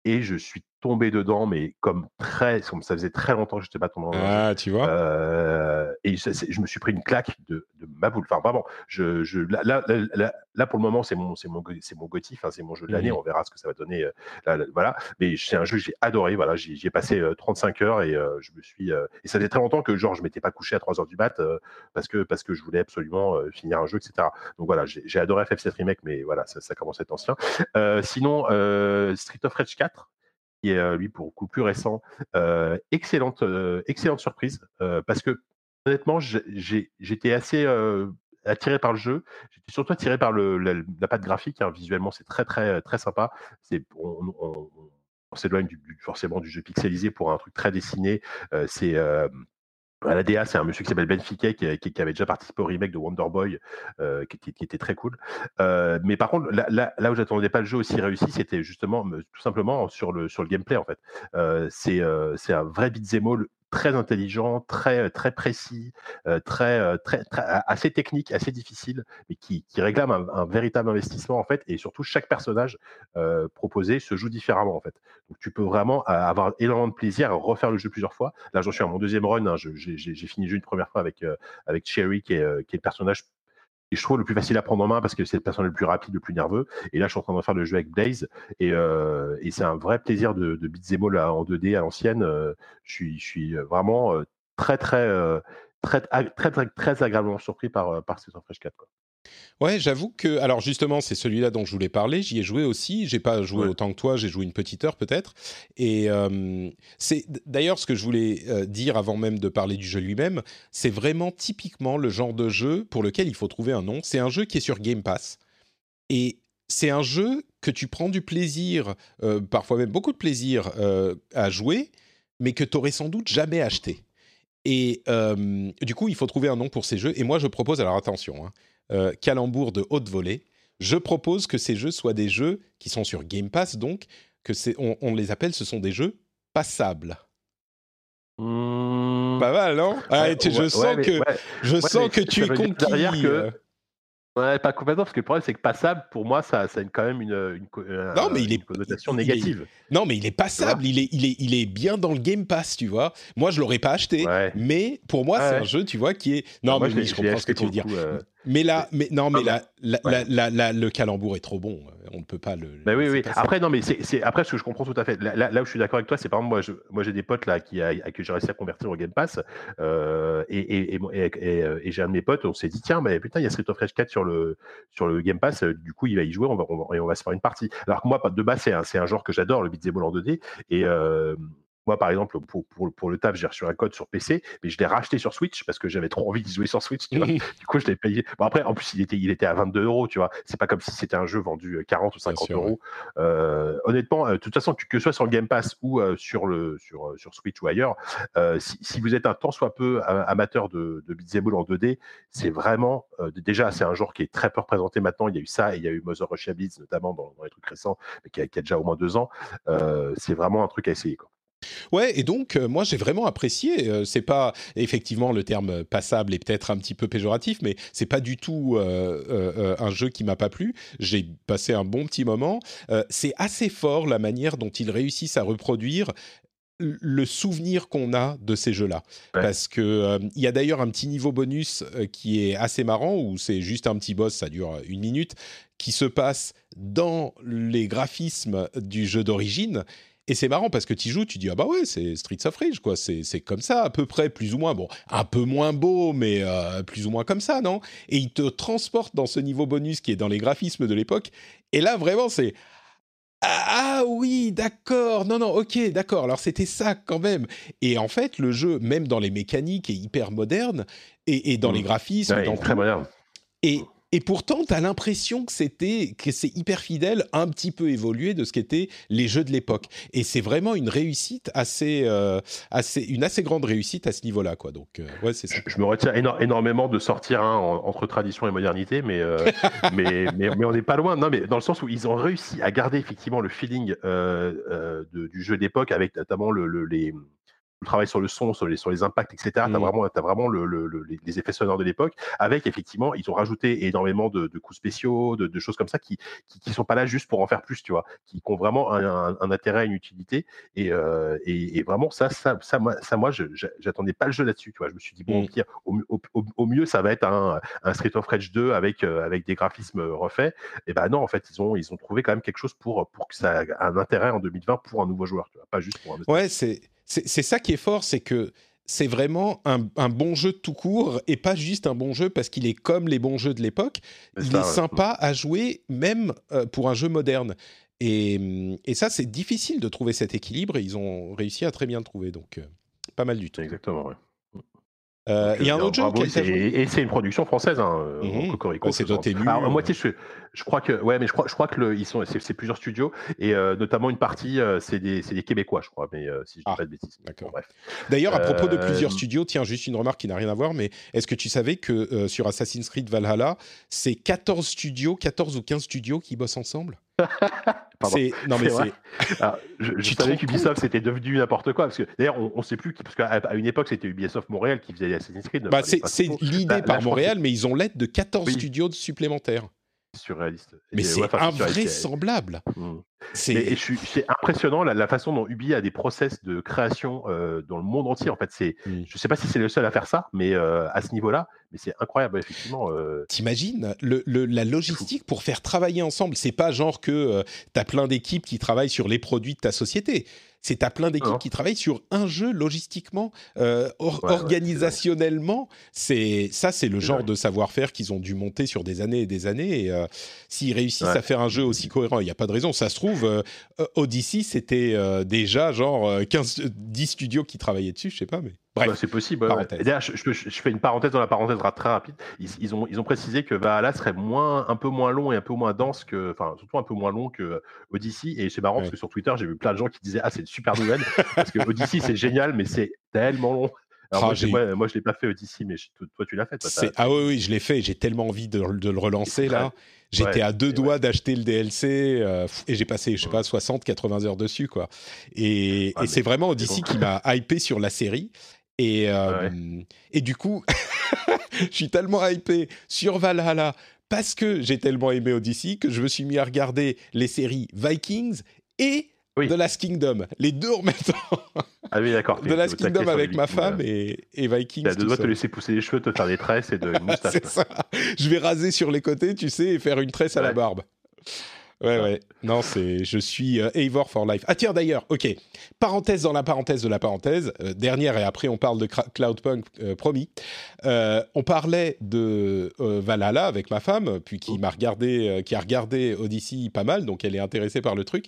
Speaker 2: et je suis tombé dedans, mais comme très, comme ça faisait très longtemps que je n'étais pas tombé
Speaker 1: dedans. Ah, tu vois.
Speaker 2: Euh, et je, me suis pris une claque de, de ma boule. Enfin, vraiment, je, je, là, là, là, pour le moment, c'est mon, c'est mon, c'est mon gotif, c'est mon jeu de l'année. Mmh. On verra ce que ça va donner. Euh, voilà. Mais c'est un jeu que j'ai adoré. Voilà, j'y, ai passé 35 euh, heures et je me suis. et ça faisait très longtemps que genre je m'étais pas couché à 3 heures du mat parce que parce que je voulais absolument finir un jeu, etc. Donc voilà, j'ai, adoré FF7 remake, mais voilà, ça, ça commence à être ancien. sinon, Street of Rage 4 euh, lui pour coup plus récent. Euh, excellente, euh, excellente surprise parce que honnêtement, j'étais assez attiré par le jeu. J'étais surtout attiré par le, la, patte graphique. Hein. Visuellement, c'est très très très sympa. C'est on, s'éloigne du, forcément du jeu pixelisé pour un truc très dessiné. c'est la DA, c'est un monsieur qui s'appelle Ben qui, avait déjà participé au remake de Wonder Boy, euh, qui, était très cool. Euh, mais par contre, là, où j'attendais pas le jeu aussi réussi, c'était justement tout simplement sur le, sur le gameplay en fait. Euh, c'est un vrai beat'em all très intelligent, très très précis, très, très, assez technique, assez difficile, mais qui, qui réclame un, véritable investissement en fait. Et surtout, chaque personnage proposé se joue différemment en fait. Donc tu peux vraiment avoir énormément de plaisir à refaire le jeu plusieurs fois. Là, j'en suis à mon deuxième run. Hein, j'ai fini le jeu une première fois avec avec Cherry, qui est, qui est le personnage je trouve le plus facile à prendre en main parce que c'est le personnage le plus rapide, le plus nerveux. Et là, je suis en train de faire le jeu avec Blaze et, euh, et c'est un vrai plaisir de, de en 2D à l'ancienne. Euh, je suis, suis vraiment euh, très, très, très, très, très, très, agréablement surpris par, par Street of Rage 4. Quoi.
Speaker 1: Ouais, j'avoue que alors justement c'est celui-là dont je voulais parler. J'y ai joué aussi. J'ai pas joué autant que toi. J'ai joué une petite heure peut-être. Et euh, c'est d'ailleurs ce que je voulais euh, dire avant même de parler du jeu lui-même. C'est vraiment typiquement le genre de jeu pour lequel il faut trouver un nom. C'est un jeu qui est sur Game Pass et c'est un jeu que tu prends du plaisir, euh, parfois même beaucoup de plaisir à jouer, mais que tu aurais sans doute jamais acheté. Et du coup, il faut trouver un nom pour ces jeux. Et moi, je propose, alors attention, hein, euh, calembour de haute volée. Je propose que ces jeux soient des jeux qui sont sur Game Pass, donc que c'est, on, les appelle, ce sont des jeux passables.
Speaker 2: Mmh.
Speaker 1: Pas mal, non? Ah, Je sens que, je sens que tu es conquis. Que euh.
Speaker 2: Ouais, pas complètement, parce que le problème, c'est que passable, pour moi, ça, ça a quand même une, une,
Speaker 1: non, mais il est,
Speaker 2: connotation négative.
Speaker 1: non, mais il est passable, il est, il, est, il est bien dans le Game Pass, tu vois. Moi, je l'aurais pas acheté, mais pour moi, c'est un jeu, tu vois, qui est. Non, mais je, comprends ce que tu veux dire. Euh, mais là, mais non, mais là, le calembour est trop bon. On ne peut pas le.
Speaker 2: Bah oui, oui. Après, non, mais c'est après ce que je comprends tout à fait. Là, là où je suis d'accord avec toi, c'est par exemple moi, je, moi j'ai des potes là qui a, que j'ai réussi à convertir au Game Pass, euh, et, et, et, et j'ai un de mes potes, on s'est dit tiens, mais putain, il y a Street of Rage 4 sur le sur le Game Pass, du coup il va y jouer, on va, on va et on va se faire une partie. Alors que moi, de base, c'est un, un genre que j'adore, le beat'em en 2D, et euh, moi, par exemple, pour, pour, pour le taf, j'ai reçu un code sur PC, mais je l'ai racheté sur Switch parce que j'avais trop envie de jouer sur Switch. Tu vois du coup, je l'ai payé. Bon, après, en plus, il était, il était à 22 euros, tu vois. C'est pas comme si c'était un jeu vendu 40 euh, ou 50 euros. Euh, honnêtement, euh, de toute façon, que ce soit sur le Game Pass ou sur, le, sur, sur Switch ou ailleurs, si, si, vous êtes un tant soit peu amateur de, de all en 2D, c'est vraiment, déjà, c'est un genre qui est très peu représenté maintenant. Il y a eu ça et il y a eu Mother Russia Blitz, notamment dans, dans, les trucs récents, mais qui a, qui a, déjà au moins deux ans. c'est vraiment un truc à essayer, quoi.
Speaker 1: Ouais, et donc euh, moi j'ai vraiment apprécié. Euh, c'est pas effectivement le terme passable est peut-être un petit peu péjoratif, mais c'est pas du tout euh, un jeu qui m'a pas plu. J'ai passé un bon petit moment. c'est assez fort la manière dont ils réussissent à reproduire le souvenir qu'on a de ces jeux-là. Parce que il y a d'ailleurs un petit niveau bonus qui est assez marrant, où c'est juste un petit boss, ça dure une minute, qui se passe dans les graphismes du jeu d'origine et c'est marrant parce que tu joues, tu dis ah bah ouais c'est Streets of Rage quoi, c'est comme ça à peu près plus ou moins bon un peu moins beau mais euh, plus ou moins comme ça non? Et il te transporte dans ce niveau bonus qui est dans les graphismes de l'époque. Et là vraiment c'est ah, ah oui, d'accord, non, non, ok, d'accord, alors c'était ça quand même. Et en fait, le jeu, même dans les mécaniques, est hyper moderne, et, dans les mmh. graphismes...
Speaker 2: dans très moderne.
Speaker 1: Et, et pourtant, tu as l'impression que c'était que c'est hyper fidèle, un petit peu évolué de ce qu'étaient les jeux de l'époque. Et c'est vraiment une réussite assez, euh, assez, une assez grande réussite à ce niveau-là, quoi. Donc, euh, ouais, c'est ça.
Speaker 2: Je, me retiens énormément de sortir hein, entre tradition et modernité, mais, euh, mais, mais, on n'est pas loin. Non, mais dans le sens où ils ont réussi à garder effectivement le feeling du jeu d'époque avec notamment le, les le travail sur le son, sur les, sur les impacts, etc. Tu as mmh. vraiment, as vraiment le, les effets sonores de l'époque, avec effectivement, ils ont rajouté énormément de, coups spéciaux, de, choses comme ça qui, qui, sont pas là juste pour en faire plus, tu vois, qui, ont vraiment un, intérêt, une utilité. Et, euh, et, vraiment, ça, ça, ça, moi, ça, moi j'attendais pas le jeu là-dessus, tu vois. Je me suis dit, bon, mmh. au, mieux, ça va être un, un Street of Rage 2 avec, euh, avec des graphismes refaits. Et ben non, en fait, ils ont, ils ont trouvé quand même quelque chose pour, pour que ça ait un intérêt en 2020 pour un nouveau joueur, tu vois, pas juste pour un.
Speaker 1: Ouais, c'est c'est ça qui est fort, c'est que c'est vraiment un, bon jeu tout court et pas juste un bon jeu parce qu'il est comme les bons jeux de l'époque. Il est sympa à jouer même euh, pour un jeu moderne. Et, ça, c'est difficile de trouver cet équilibre et ils ont réussi à très bien le trouver. Donc, euh, pas mal du tout.
Speaker 2: Exactement,
Speaker 1: Euh, il y a un autre jeu
Speaker 2: et, c'est une production française, hein,
Speaker 1: mmh. c'est Dotemu.
Speaker 2: Alors, moitié, je, je, crois que, ouais, mais je crois, je crois que le, ils sont, c'est plusieurs studios et notamment une partie, c'est des, des, Québécois, je crois, mais si je dis ah, pas de bêtises.
Speaker 1: D'accord. D'ailleurs, à propos de plusieurs studios, tiens, juste une remarque qui n'a rien à voir, mais est-ce que tu savais que sur Assassin's Creed Valhalla, c'est 14 studios, 14 ou 15 studios qui bossent ensemble?
Speaker 2: c'est non mais c'est. je, je savais qu'Ubisoft c'était devenu n'importe quoi parce que d'ailleurs on, ne sait plus parce qu'à une époque c'était Ubisoft Montréal qui faisait Assassin's Creed.
Speaker 1: Bah, c'est l'idée par Montréal, mais ils ont l'aide de 14 studios supplémentaires
Speaker 2: surréaliste.
Speaker 1: Mais c'est invraisemblable. Mmh.
Speaker 2: C'est impressionnant la, façon dont Ubi a des process de création euh, dans le monde entier. En fait, c'est, mmh. je sais pas si c'est le seul à faire ça, mais euh, à ce niveau-là, mais c'est incroyable effectivement. Euh...
Speaker 1: T'imagines le, la logistique pour faire travailler ensemble? C'est pas genre que tu as plein d'équipes qui travaillent sur les produits de ta société c'est à plein d'équipes qui travaillent sur un jeu logistiquement, euh, organisationnellement. C'est ça, c'est le genre de savoir-faire qu'ils ont dû monter sur des années et des années. Et euh, s'ils réussissent à faire un jeu aussi cohérent, il n'y a pas de raison. Ça se trouve, euh, Odyssey, c'était déjà genre 15, 10 studios qui travaillaient dessus, je sais pas, mais.
Speaker 2: Bref, c'est possible. D'ailleurs, je, fais une parenthèse dans la parenthèse très rapide. Ils, ont, ils ont précisé que Valhalla serait moins, un peu moins long et un peu moins dense que, enfin, surtout un peu moins long que Odyssey. Et c'est marrant parce que sur Twitter, j'ai vu plein de gens qui disaient ah c'est une super nouvelle parce que Odyssey c'est génial, mais c'est tellement long. Alors ah, moi, moi, je l'ai pas fait Odyssey, mais toi, tu l'as fait.
Speaker 1: ah oui, oui, je l'ai fait. J'ai tellement envie de, le relancer là. J'étais à deux doigts d'acheter le DLC euh, et j'ai passé, je sais pas, 60, 80 heures dessus, quoi. Et, et c'est vraiment Odyssey qui m'a hypé sur la série. Et, euh, et du coup, je suis tellement hypé sur Valhalla parce que j'ai tellement aimé Odyssey que je me suis mis à regarder les séries Vikings et The Last Kingdom, les deux en même temps.
Speaker 2: Ah oui, d'accord.
Speaker 1: The Last Kingdom avec ma femme et, et Vikings.
Speaker 2: T'as deux doigts te laisser pousser les cheveux, te faire des tresses et de moustache.
Speaker 1: C'est ça. Je vais raser sur les côtés, tu sais, et faire une tresse à la barbe. Ouais, ouais. Non, c'est. Je suis euh, Eivor for life. Ah, tiens, d'ailleurs, ok. Parenthèse dans la parenthèse de la parenthèse. Euh, dernière, et après, on parle de Cloudpunk, euh, promis. on parlait de Valhalla avec ma femme, puis qui m'a regardé, qui a regardé Odyssey pas mal, donc elle est intéressée par le truc.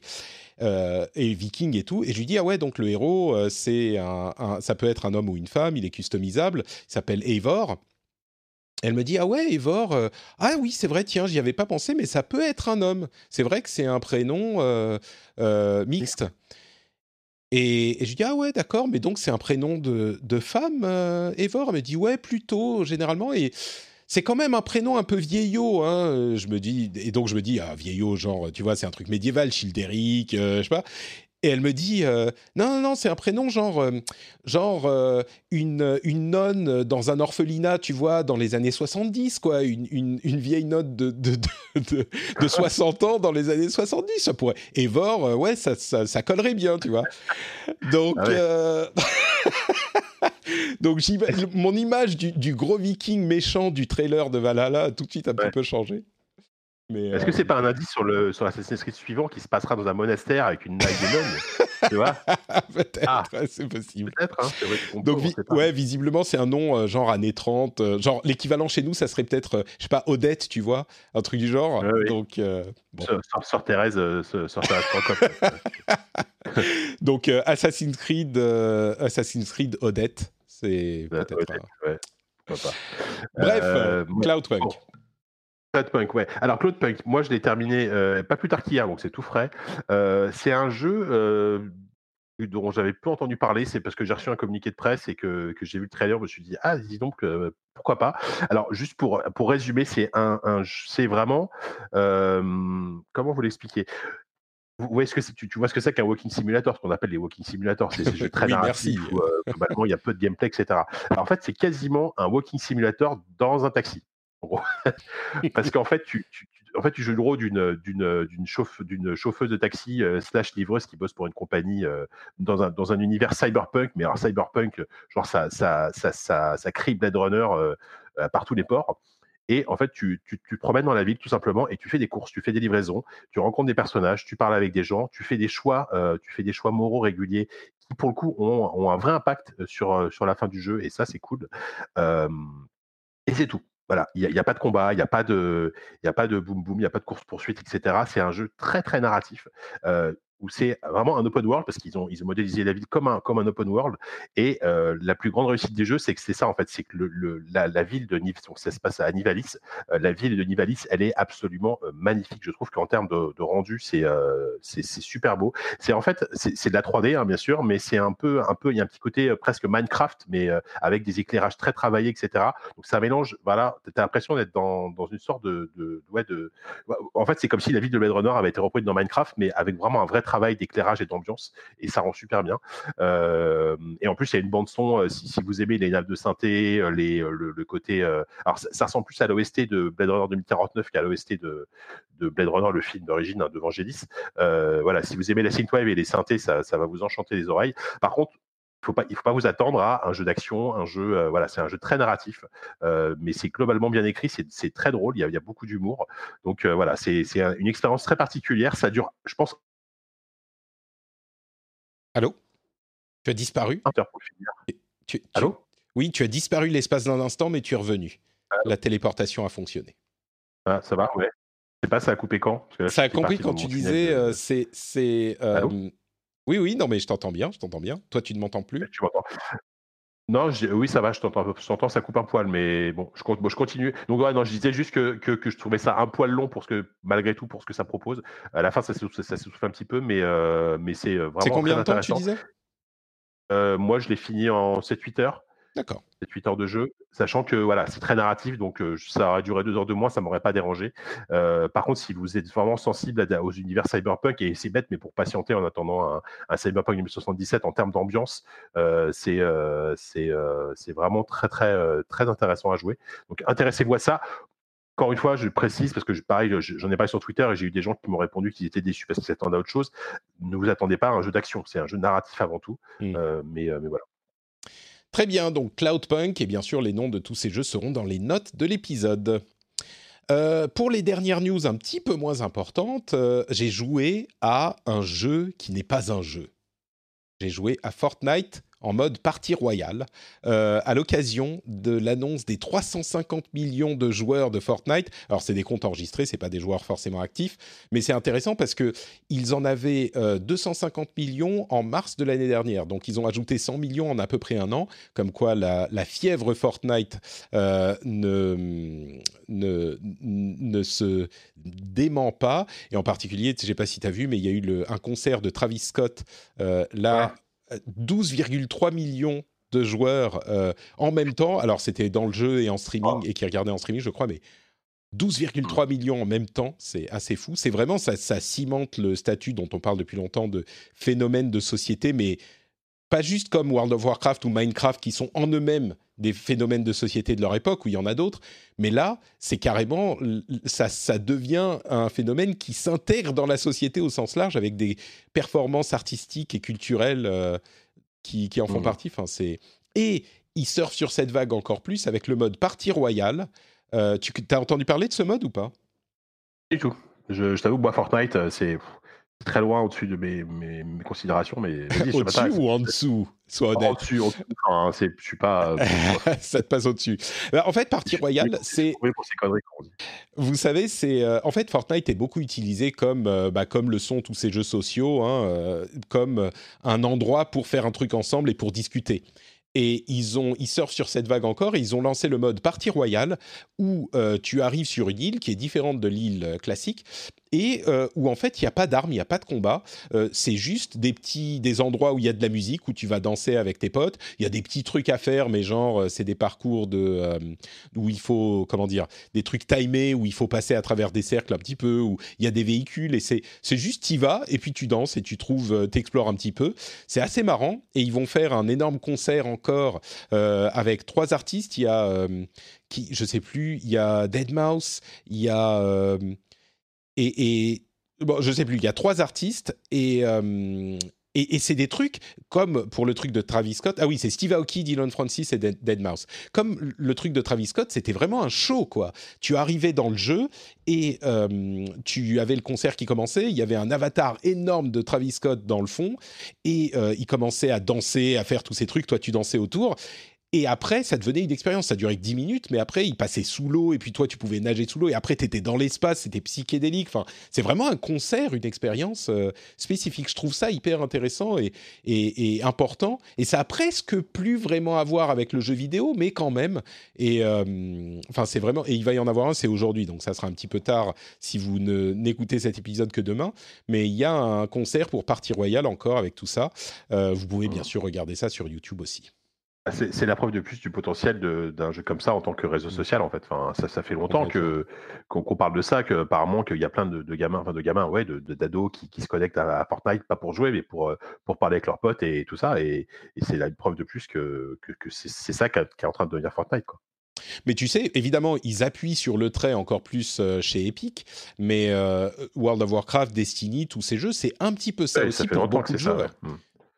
Speaker 1: et Viking et tout. Et je lui dis, ah ouais, donc le héros, c'est un, ça peut être un homme ou une femme, il est customisable, il s'appelle Eivor. Elle me dit ah ouais Evor euh, ah oui c'est vrai tiens j'y avais pas pensé mais ça peut être un homme. C'est vrai que c'est un prénom euh, euh, mixte. et, je dis ah ouais d'accord mais donc c'est un prénom de, de femme Evor elle me dit ouais plutôt généralement et c'est quand même un prénom un peu vieillot hein je me dis et donc je me dis ah vieillot genre tu vois c'est un truc médiéval Childéric je sais pas et elle me dit euh, non non non c'est un prénom genre euh, genre euh, une une nonne dans un orphelinat tu vois dans les années 70 quoi. Une, une, une vieille note de de, de, de, 60 ans dans les années 70 ça pourrait. Evor ouais ça, ça, ça collerait bien tu vois. Donc ah donc mon image du, du, gros viking méchant du trailer de Valhalla a tout de suite un petit peu changé
Speaker 2: est-ce que c'est pas un indice sur le sur l'Assassin's Creed suivant qui se passera dans un monastère avec une naille de nonne Tu vois?
Speaker 1: Peut-être, ah, c'est possible. Peut-être. Hein, Donc ouais, visiblement c'est un nom euh, genre années 30, euh, genre l'équivalent chez nous ça serait peut-être euh, je sais pas Odette, tu vois, un truc du genre. Donc
Speaker 2: bon. Sœur Thérèse, sœur
Speaker 1: Donc Assassin's Creed Assassin's Creed Odette, c'est peut-être. Ouais, Bref, Cloudpunk.
Speaker 2: Cloudpunk, ouais. Alors Cloudpunk, moi je l'ai terminé euh, pas plus tard qu'hier, donc c'est tout frais. Euh, c'est un jeu euh, dont j'avais peu entendu parler, c'est parce que j'ai reçu un communiqué de presse et que, que j'ai vu le trailer, je me suis dit ah dis donc pourquoi pas? Alors juste pour pour résumer, c'est un, un c'est vraiment comment vous l'expliquer? Vous voyez ce que tu, tu, vois ce que c'est qu'un walking simulator, ce qu'on appelle les walking simulators, c'est ces jeux très narratifs où globalement il y a peu de gameplay, etc. Alors, en fait, c'est quasiment un walking simulator dans un taxi. Parce qu'en fait, tu, en fait, tu joues le rôle d'une d'une d'une chauffeuse de taxi euh, slash livreuse qui bosse pour une compagnie euh, dans un univers cyberpunk, mais alors cyberpunk, genre ça crie Blade Runner euh, par tous les ports. Et en fait, tu, tu, tu, te promènes dans la ville tout simplement et tu fais des courses, tu fais des livraisons, tu rencontres des personnages, tu parles avec des gens, tu fais des choix, tu fais des choix moraux réguliers qui pour le coup ont, un vrai impact sur la fin du jeu et ça c'est cool. et c'est tout. Voilà, il n'y a, pas de combat, il n'y a pas de, il a boum boum, il n'y a pas de course poursuite, etc. C'est un jeu très très narratif. Euh, où c'est vraiment un open world parce qu'ils ont, ils ont modélisé la ville comme un, comme un open world. Et euh, la plus grande réussite des jeux, c'est que c'est ça en fait, c'est que le, la, la, ville de Nivalis, donc ça se passe à Nivalis, euh, la ville de Nivalis, elle est absolument euh, magnifique. Je trouve qu'en termes de, rendu, c'est c'est super beau. C'est en fait, c'est de la 3D hein, bien sûr, mais c'est un peu, un peu, il y a un petit côté presque Minecraft, mais avec des éclairages très travaillés, etc. Donc ça mélange, voilà, tu as l'impression d'être dans, dans, une sorte de, de, ouais, de, en fait, c'est comme si la ville de Blade Runner avait été reproduite dans Minecraft, mais avec vraiment un vrai travail d'éclairage et d'ambiance, et ça rend super bien. Euh, et en plus, il y a une bande son, euh, si, si, vous aimez les nappes de synthé, euh, les, le, côté... alors, ça, ça, ressemble plus à l'OST de Blade Runner 2049 qu'à l'OST de, de Blade Runner, le film d'origine hein, de Vangelis. voilà, si vous aimez la synthwave et les synthés, ça, ça va vous enchanter les oreilles. Par contre, faut pas, il ne faut pas vous attendre à un jeu d'action, un jeu, voilà, c'est un jeu très narratif, mais c'est globalement bien écrit, c'est très drôle, il y a, il y a beaucoup d'humour. Donc euh, voilà, c'est une expérience très particulière. Ça dure, je pense.
Speaker 1: Allô? Tu as disparu?
Speaker 2: Tu, Allô?
Speaker 1: Oui, tu as disparu l'espace d'un instant, mais tu es revenu. La téléportation a fonctionné.
Speaker 2: Ah, ça va, ouais. Sais pas, ça a coupé quand?
Speaker 1: Ça a compris quand tu disais, c'est. Oui, oui, non, mais je t'entends bien, je t'entends bien. Toi, tu ne m'entends plus?
Speaker 2: Tu m'entends non, oui, ça va, je t'entends, je t'entends, ça coupe un poil, mais bon, je, bon, je continue. Donc, ouais, non, je disais juste que, que, que, je trouvais ça un poil long pour ce que, malgré tout, pour ce que ça propose. À la fin, ça, ça, ça souffle un petit peu, mais, euh, mais c'est vraiment. C'est
Speaker 1: combien de temps tu disais?
Speaker 2: Euh, Moi, je l'ai fini en 7-8 heures.
Speaker 1: D'accord.
Speaker 2: 7-8 heures de jeu, sachant que voilà, c'est très narratif, donc euh, ça aurait duré deux heures de moins, ça m'aurait pas dérangé. Euh, par contre, si vous êtes vraiment sensible à, aux univers cyberpunk, et c'est bête, mais pour patienter en attendant un, un cyberpunk 2077 en termes d'ambiance, euh, c'est vraiment très très très intéressant à jouer. Donc intéressez-vous à ça. Encore une fois, je précise parce que je, pareil, j'en ai parlé sur Twitter et j'ai eu des gens qui m'ont répondu qu'ils étaient déçus parce qu'ils s'attendaient à autre chose. Ne vous attendez pas à un jeu d'action, c'est un jeu narratif avant tout. Mmh. mais mais voilà.
Speaker 1: Très bien, donc Cloudpunk, et bien sûr les noms de tous ces jeux seront dans les notes de l'épisode. Euh, pour les dernières news un petit peu moins importantes, euh, j'ai joué à un jeu qui n'est pas un jeu. J'ai joué à Fortnite en mode partie royale euh, à l'occasion de l'annonce des 350 millions de joueurs de Fortnite. Alors c'est des comptes enregistrés, c'est pas des joueurs forcément actifs, mais c'est intéressant parce que ils en avaient euh, 250 millions en mars de l'année dernière. Donc ils ont ajouté 100 millions en à peu près un an, comme quoi la, fièvre Fortnite euh, ne se dément pas. Et en particulier, je sais pas si tu as vu, mais il y a eu le, un concert de Travis Scott euh, là. Ouais 12,3 millions de joueurs euh, en même temps. Alors, c'était dans le jeu et en streaming, et qui regardaient en streaming, je crois, mais 12,3 mm. millions en même temps, c'est assez fou. C'est vraiment, ça, ça cimente le statut dont on parle depuis longtemps de phénomène de société, mais pas juste comme World of Warcraft ou Minecraft qui sont en eux-mêmes des phénomènes de société de leur époque, où il y en a d'autres, mais là, c'est carrément, ça, ça devient un phénomène qui s'intègre dans la société au sens large, avec des performances artistiques et culturelles euh, qui, qui, en font mmh. partie. Enfin, c'est... Et ils surfent sur cette vague encore plus avec le mode partie royale. Euh, tu as entendu parler de ce mode ou pas?
Speaker 2: Du tout. Je, je t'avoue, moi, Fortnite, euh, c'est très loin au-dessus de mes, mes, mes, considérations, mais
Speaker 1: au-dessus ou en dessous Sois honnête.
Speaker 2: Au-dessus, au enfin, je suis pas. Euh,
Speaker 1: ça te passe au-dessus. Bah, en fait, partie royale, c'est. Vous savez, c'est euh, en fait Fortnite est beaucoup utilisé comme euh, bah, comme le sont tous ces jeux sociaux, hein, euh, comme un endroit pour faire un truc ensemble et pour discuter. Et ils, ont, ils surfent sur cette vague encore et ils ont lancé le mode partie royale où euh, tu arrives sur une île qui est différente de l'île classique et euh, où en fait il n'y a pas d'armes, il n'y a pas de combat, euh, c'est juste des petits des endroits où il y a de la musique où tu vas danser avec tes potes. Il y a des petits trucs à faire, mais genre euh, c'est des parcours de où il faut comment dire des trucs timés où il faut passer à travers des cercles un petit peu où il y a des véhicules et c'est juste tu vas et puis tu danses et tu trouves t'explores un petit peu. C'est assez marrant et ils vont faire un énorme concert encore avec trois artistes. Il y a qui je sais plus, il y a Deadmau5, il y a et, et bon, je sais plus, il y a trois artistes et, euh, et, et c'est des trucs comme pour le truc de Travis Scott. Ah oui, c'est Steve Aoki, Dylan Francis et Deadmau5. Comme le truc de Travis Scott, c'était vraiment un show, quoi. Tu arrivais dans le jeu et euh, tu avais le concert qui commençait. Il y avait un avatar énorme de Travis Scott dans le fond et euh, il commençait à danser, à faire tous ces trucs. Toi, tu dansais autour Et après, ça devenait une expérience. Ça durait que 10 minutes, mais après, il passait sous l'eau, et puis toi, tu pouvais nager sous l'eau, et après, tu étais dans l'espace, c'était psychédélique. Enfin, c'est vraiment un concert, une expérience euh, spécifique. Je trouve ça hyper intéressant et, et, important. Et ça a presque plus vraiment à voir avec le jeu vidéo, mais quand même. Et euh, enfin, c'est vraiment. Et il va y en avoir un, c'est aujourd'hui, donc ça sera un petit peu tard si vous n'écoutez cet épisode que demain. Mais il y a un concert pour Partie Royale encore avec tout ça. Euh, vous pouvez bien sûr regarder ça sur YouTube aussi.
Speaker 2: Ah, c'est la preuve de plus du potentiel d'un jeu comme ça en tant que réseau mmh. social en fait. Enfin, ça, ça fait longtemps que qu'on parle de ça, qu'apparemment qu'il y a plein de, gamins, enfin de gamins, ouais, de d'ados qui, qui, se connectent à, Fortnite pas pour jouer, mais pour euh, pour parler avec leurs potes et tout ça. Et, c'est la preuve de plus que que, c'est ça qui est en train de devenir Fortnite quoi.
Speaker 1: Mais tu sais, évidemment, ils appuient sur le trait encore plus euh, chez Epic, mais euh, World of Warcraft, Destiny, tous ces jeux, c'est un petit peu ça aussi pour beaucoup de joueurs.
Speaker 2: Mmh.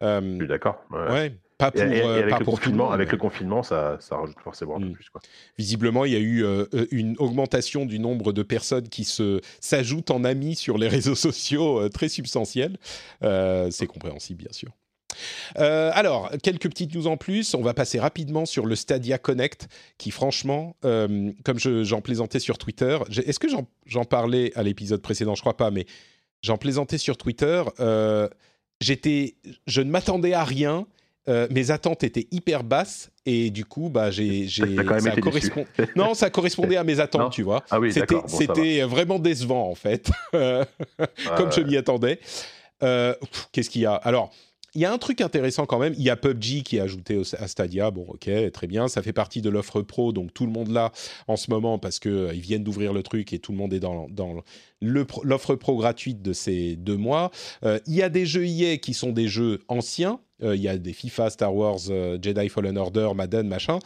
Speaker 2: je suis d'accord.
Speaker 1: ouais. Pas pour,
Speaker 2: et,
Speaker 1: euh,
Speaker 2: avec, le confinement, avec le confinement, ça, ça rajoute forcément un peu mm. plus. Quoi.
Speaker 1: Visiblement, il y a eu euh, euh, une augmentation du nombre de personnes qui se, s'ajoutent en amis sur les réseaux sociaux très substantielle. c'est compréhensible, bien sûr. alors, quelques petites news en plus. On va passer rapidement sur le Stadia Connect, qui franchement, comme j'en plaisantais sur Twitter, est-ce que j'en parlais à l'épisode précédent? Je crois pas, mais j'en plaisantais sur Twitter. j'étais, je ne m'attendais à rien euh, mes attentes étaient hyper basses et du coup, bah, j'ai,
Speaker 2: ça correspond...
Speaker 1: non, ça correspondait à mes attentes, tu vois.
Speaker 2: Ah oui,
Speaker 1: c'était, c'était vraiment décevant en fait, comme je m'y attendais. Euh, qu'est-ce qu'il y a? Alors, il y a un truc intéressant quand même. Il y a PUBG qui est ajouté à Stadia. Bon, ok, très bien. Ça fait partie de l'offre pro, donc tout le monde là en ce moment parce que euh, ils viennent d'ouvrir le truc et tout le monde est dans, dans l'offre pro gratuite de ces deux mois. Euh, il y a des jeux EA qui sont des jeux anciens. Euh, il y a des FIFA, Star Wars, Jedi Fallen Order, Madden, machin.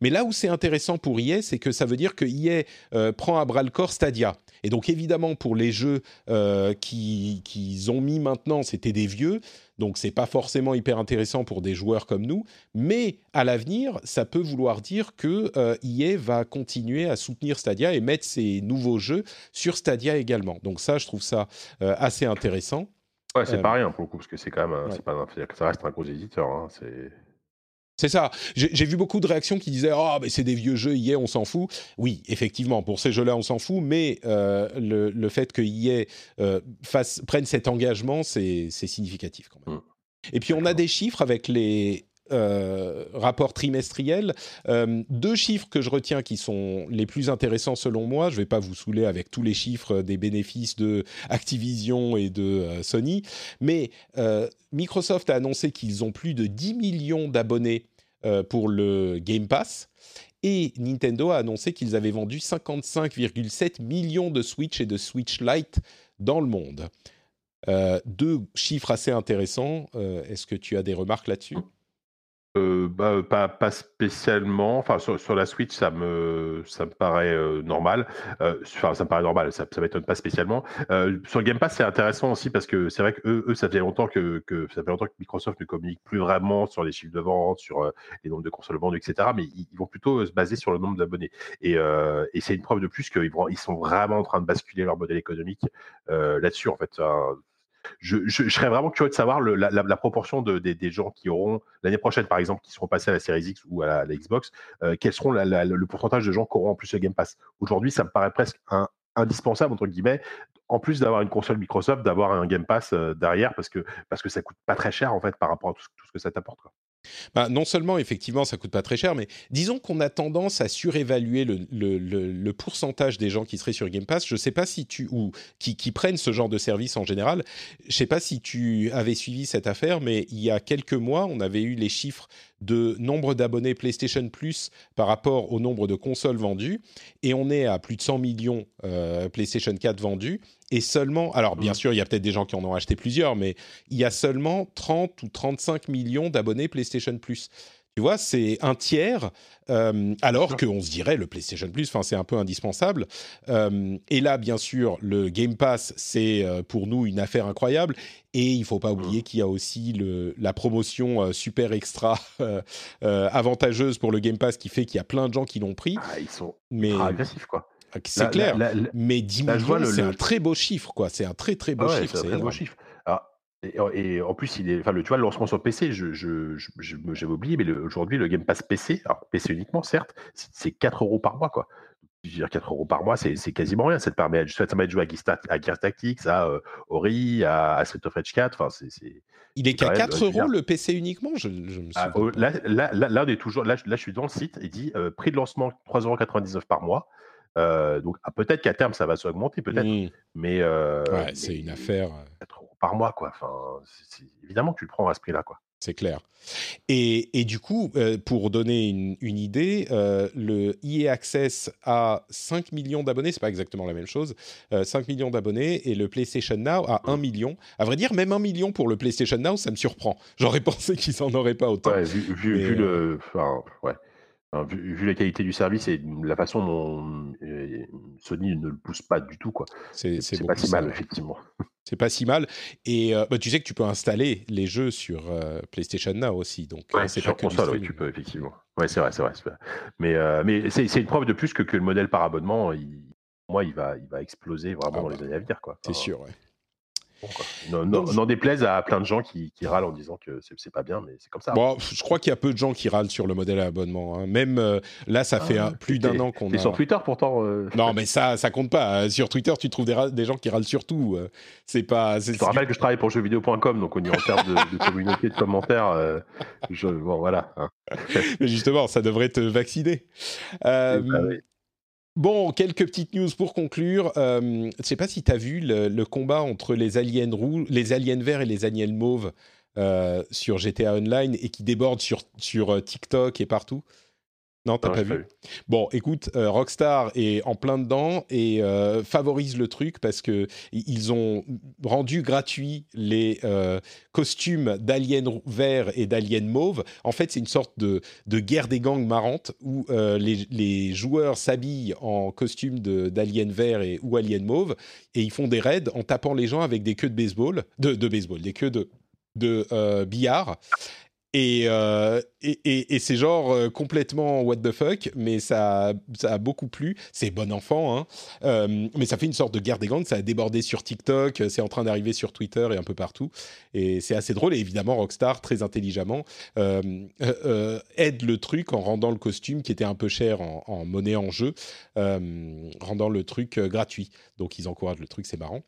Speaker 1: Mais là où c'est intéressant pour EA, c'est que ça veut dire que EA prend à bras le corps Stadia. Et donc évidemment pour les jeux qu'ils qui ont mis maintenant, c'était des vieux. Donc c'est pas forcément hyper intéressant pour des joueurs comme nous, mais à l'avenir, ça peut vouloir dire que euh, EA va continuer à soutenir Stadia et mettre ses nouveaux jeux sur Stadia également. Donc ça, je trouve ça euh, assez intéressant.
Speaker 2: Ouais, c'est pas euh, rien pour le coup, parce que c'est quand même, pas, ça reste un gros éditeur. Hein, c'est
Speaker 1: c'est ça. J'ai vu beaucoup de réactions qui disaient oh, mais c'est des vieux jeux, EA, on s'en fout. Oui, effectivement, pour ces jeux-là, on s'en fout, mais euh, le, fait que EA euh, prenne cet engagement, c'est significatif quand même. Mmh. Et puis on a des chiffres avec les, euh, rapport trimestriel. Euh, deux chiffres que je retiens qui sont les plus intéressants selon moi. Je ne vais pas vous saouler avec tous les chiffres des bénéfices de Activision et de euh, Sony, mais Microsoft a annoncé qu'ils ont plus de 10 millions d'abonnés pour le Game Pass. Et Nintendo a annoncé qu'ils avaient vendu 55,7 millions de Switch et de Switch Lite dans le monde. deux chiffres assez intéressants. Est-ce que tu as des remarques là-dessus?
Speaker 2: Euh, bah, pas pas spécialement. Enfin, sur la Switch, ça me paraît, euh, normal. Euh, enfin, ça me paraît normal, ça m'étonne pas spécialement. sur Game Pass, c'est intéressant aussi parce que c'est vrai qu'eux eux, ça fait longtemps que ça fait longtemps que Microsoft ne communique plus vraiment sur les chiffres de vente, sur, les nombres de consoles vendues etc. mais ils vont plutôt, se baser sur le nombre d'abonnés et et c'est une preuve de plus qu'ils ils sont vraiment en train de basculer leur modèle économique, là-dessus, en fait, je, serais vraiment curieux de savoir la, proportion de, des, gens qui auront l'année prochaine, par exemple, qui seront passés à la Series X ou à la, Xbox, euh, quels seront le pourcentage de gens qui auront en plus le Game Pass? Aujourd'hui, ça me paraît presque indispensable entre guillemets en plus d'avoir une console Microsoft d'avoir un Game Pass euh, derrière parce que parce que ça coûte pas très cher en fait par rapport à tout, ce que ça t'apporte
Speaker 1: bah, non seulement, effectivement, ça coûte pas très cher, mais disons qu'on a tendance à surévaluer le, pourcentage des gens qui seraient sur Game Pass. Je sais pas si tu ou qui, prennent ce genre de service en général. Je sais pas si tu avais suivi cette affaire, mais il y a quelques mois, on avait eu les chiffres de nombre d'abonnés PlayStation Plus par rapport au nombre de consoles vendues, et on est à plus de 100 millions euh, PlayStation 4 vendus, et seulement, alors bien mmh. sûr, il y a peut-être des gens qui en ont acheté plusieurs, mais il y a seulement 30 ou 35 millions d'abonnés PlayStation Plus. Tu vois, c'est un tiers, euh, alors qu'on se dirait le PlayStation Plus, c'est un peu indispensable. Euh, et là, bien sûr, le Game Pass, c'est euh, pour nous une affaire incroyable. Et il faut pas oublier qu'il y a aussi le, la promotion super extra avantageuse pour le Game Pass qui fait qu'il y a plein de gens qui l'ont pris.
Speaker 2: Ah, ils sont mais... agressifs, quoi.
Speaker 1: Ah, c'est clair. mais 10 millions, c'est un très beau chiffre, quoi. C'est un très très beau chiffre.
Speaker 2: C'est un très beau chiffre. Alors, Et, en plus, il est, enfin, le, tu vois, le lancement sur PC, je, j'avais oublié, mais aujourd'hui, le Game Pass PC, alors PC uniquement, certes, c'est 4 euros par mois, quoi. Je veux dire, 4 euros par mois, c'est, quasiment rien. Ça te permet, ça permet de jouer à Gears, Tactics, à euh, Ori, à, Street of Rage 4. Enfin, c'est,
Speaker 1: il est qu'à 4 euros le PC uniquement? Je, je me
Speaker 2: ah, oh, là, là, là, on est toujours, là, là, je suis dans le site, il dit euh, prix de lancement 3,99 euros par mois. Euh, donc ah, peut-être qu'à terme ça va s'augmenter, peut-être. Mmh. Mais
Speaker 1: ouais, c'est une affaire.
Speaker 2: 4 euros par mois, quoi. Enfin, évidemment que tu le prends à ce prix-là, quoi.
Speaker 1: C'est clair. Et, et, du coup, pour donner une, une idée, le EA Access a 5 millions d'abonnés, c'est pas exactement la même chose, 5 millions d'abonnés, et le PlayStation Now a 1 million. À vrai dire, même 1 million pour le PlayStation Now, ça me surprend. J'aurais pensé qu'ils en auraient pas autant.
Speaker 2: Ouais, vu, vu, le... Enfin, ouais vu, la qualité du service et la façon dont euh, Sony ne le pousse pas du tout, quoi. C'est pas si mal, effectivement.
Speaker 1: C'est pas si mal. Et euh, bah, tu sais que tu peux installer les jeux sur euh, PlayStation Now aussi. Donc,
Speaker 2: c'est sur console, oui, tu peux, effectivement. Ouais, c'est vrai, c'est vrai, Mais, mais c'est une preuve de plus que, que le modèle par abonnement, il, moi, il va, il va exploser vraiment ah dans les bah, années à venir, quoi.
Speaker 1: c'est sûr, ouais.
Speaker 2: N'en déplaise à plein de gens qui, râlent en disant que c'est pas bien, mais c'est comme ça.
Speaker 1: Bon, je crois qu'il y a peu de gens qui râlent sur le modèle à abonnement. Hein. Même euh, là, ça fait ah, plus d'un an qu'on.
Speaker 2: est sur Twitter pourtant. Euh.
Speaker 1: Non, mais ça, ça compte pas. Sur Twitter, tu trouves des, gens qui râlent sur tout. Euh. C'est pas.
Speaker 2: Je te rappelle que je travaille pour jeuxvideo.com, donc on y en termes de, de, communauté de commentaires. Je, bon, voilà. Hein.
Speaker 1: mais justement, ça devrait te vacciner. Bah Bon, quelques petites news pour conclure. Euh, je ne sais pas si tu as vu le, combat entre les aliens, roux, les aliens verts et les aliens mauves euh, sur GTA Online et qui déborde sur, sur euh, TikTok et partout. Non, t'as pas vu. Bon, écoute, euh, Rockstar est en plein dedans et euh, favorise le truc parce que ils ont rendu gratuit les euh, costumes d'aliens verts et d'aliens mauves. En fait, c'est une sorte de, de, guerre des gangs marrante où les, les, joueurs s'habillent en costume d'aliens verts et ou aliens mauves et ils font des raids en tapant les gens avec des queues de baseball, de, de baseball, des queues de de billard euh, et, c'est genre euh, complètement what the fuck, mais ça, a beaucoup plu. C'est bon enfant, hein. Euh, mais ça fait une sorte de guerre des gangs. Ça a débordé sur TikTok, c'est en train d'arriver sur Twitter et un peu partout. Et c'est assez drôle. Et évidemment, Rockstar, très intelligemment, aide le truc en rendant le costume qui était un peu cher en monnaie en jeu, rendant le truc gratuit. Donc ils encouragent le truc, c'est marrant.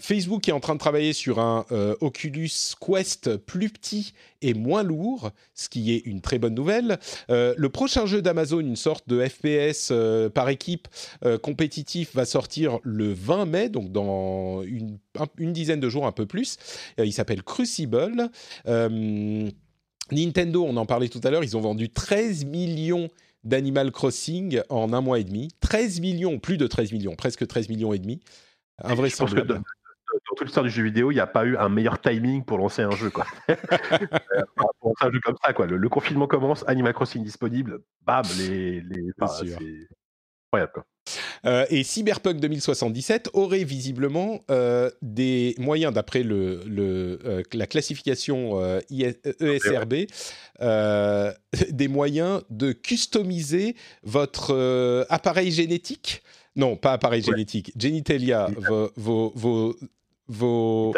Speaker 1: Facebook est en train de travailler sur un Oculus Quest plus petit et moins lourd, ce qui est une très bonne nouvelle. Euh, le prochain jeu d'Amazon, une sorte de FPS euh, par équipe euh, compétitif, va sortir le 20 mai, donc dans une, une dizaine de jours, un peu plus. il s'appelle Crucible. Nintendo, on en parlait tout à l'heure, ils ont vendu 13 millions d'Animal Crossing en un mois et demi. 13 millions, plus de 13 millions, presque 13 millions et demi. Invraisemblable
Speaker 2: dans toute l'histoire du jeu vidéo, il n'y a pas eu un meilleur timing pour lancer un jeu. Quoi. pour lancer un jeu comme ça, quoi. Le, confinement commence, Animal Crossing disponible, bam, les. les... c'est incroyable. Quoi.
Speaker 1: Euh, et Cyberpunk 2077 aurait visiblement euh, des moyens, d'après le, le euh, la classification ESRB, e des moyens de customiser votre appareil génétique? Non, pas appareil génétique, genitalia, vos, vos, vos, vos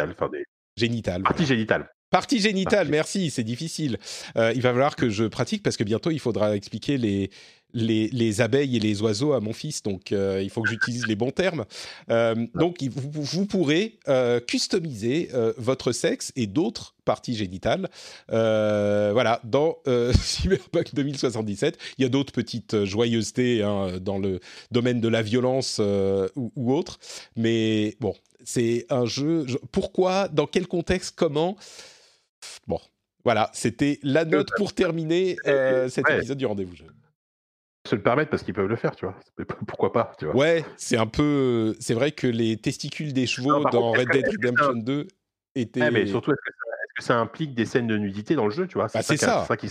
Speaker 1: génitales.
Speaker 2: Partie génitale.
Speaker 1: Partie génitale, merci, c'est difficile. Euh, il va falloir que je pratique parce que bientôt il faudra expliquer les, les, les abeilles et les oiseaux à mon fils, donc euh, il faut que j'utilise les bons termes. Euh, donc vous, vous pourrez customiser votre sexe et d'autres parties génitales. voilà, dans Cyberpunk 2077, il y a d'autres petites joyeusetés hein, dans le domaine de la violence ou, ou autre, mais bon, c'est un jeu. Pourquoi Dans quel contexte Comment? Bon, voilà, c'était la note pour terminer euh, cet épisode du rendez-vous jeu.
Speaker 2: Se le permettre parce qu'ils peuvent le faire, tu vois. Pourquoi pas, tu vois.
Speaker 1: Ouais, c'est un peu. C'est vrai que les testicules des chevaux dans Red Dead Redemption 2 étaient.
Speaker 2: mais surtout, est-ce que, ça implique des scènes de nudité dans le jeu, tu vois?
Speaker 1: C'est ça.
Speaker 2: ça. qui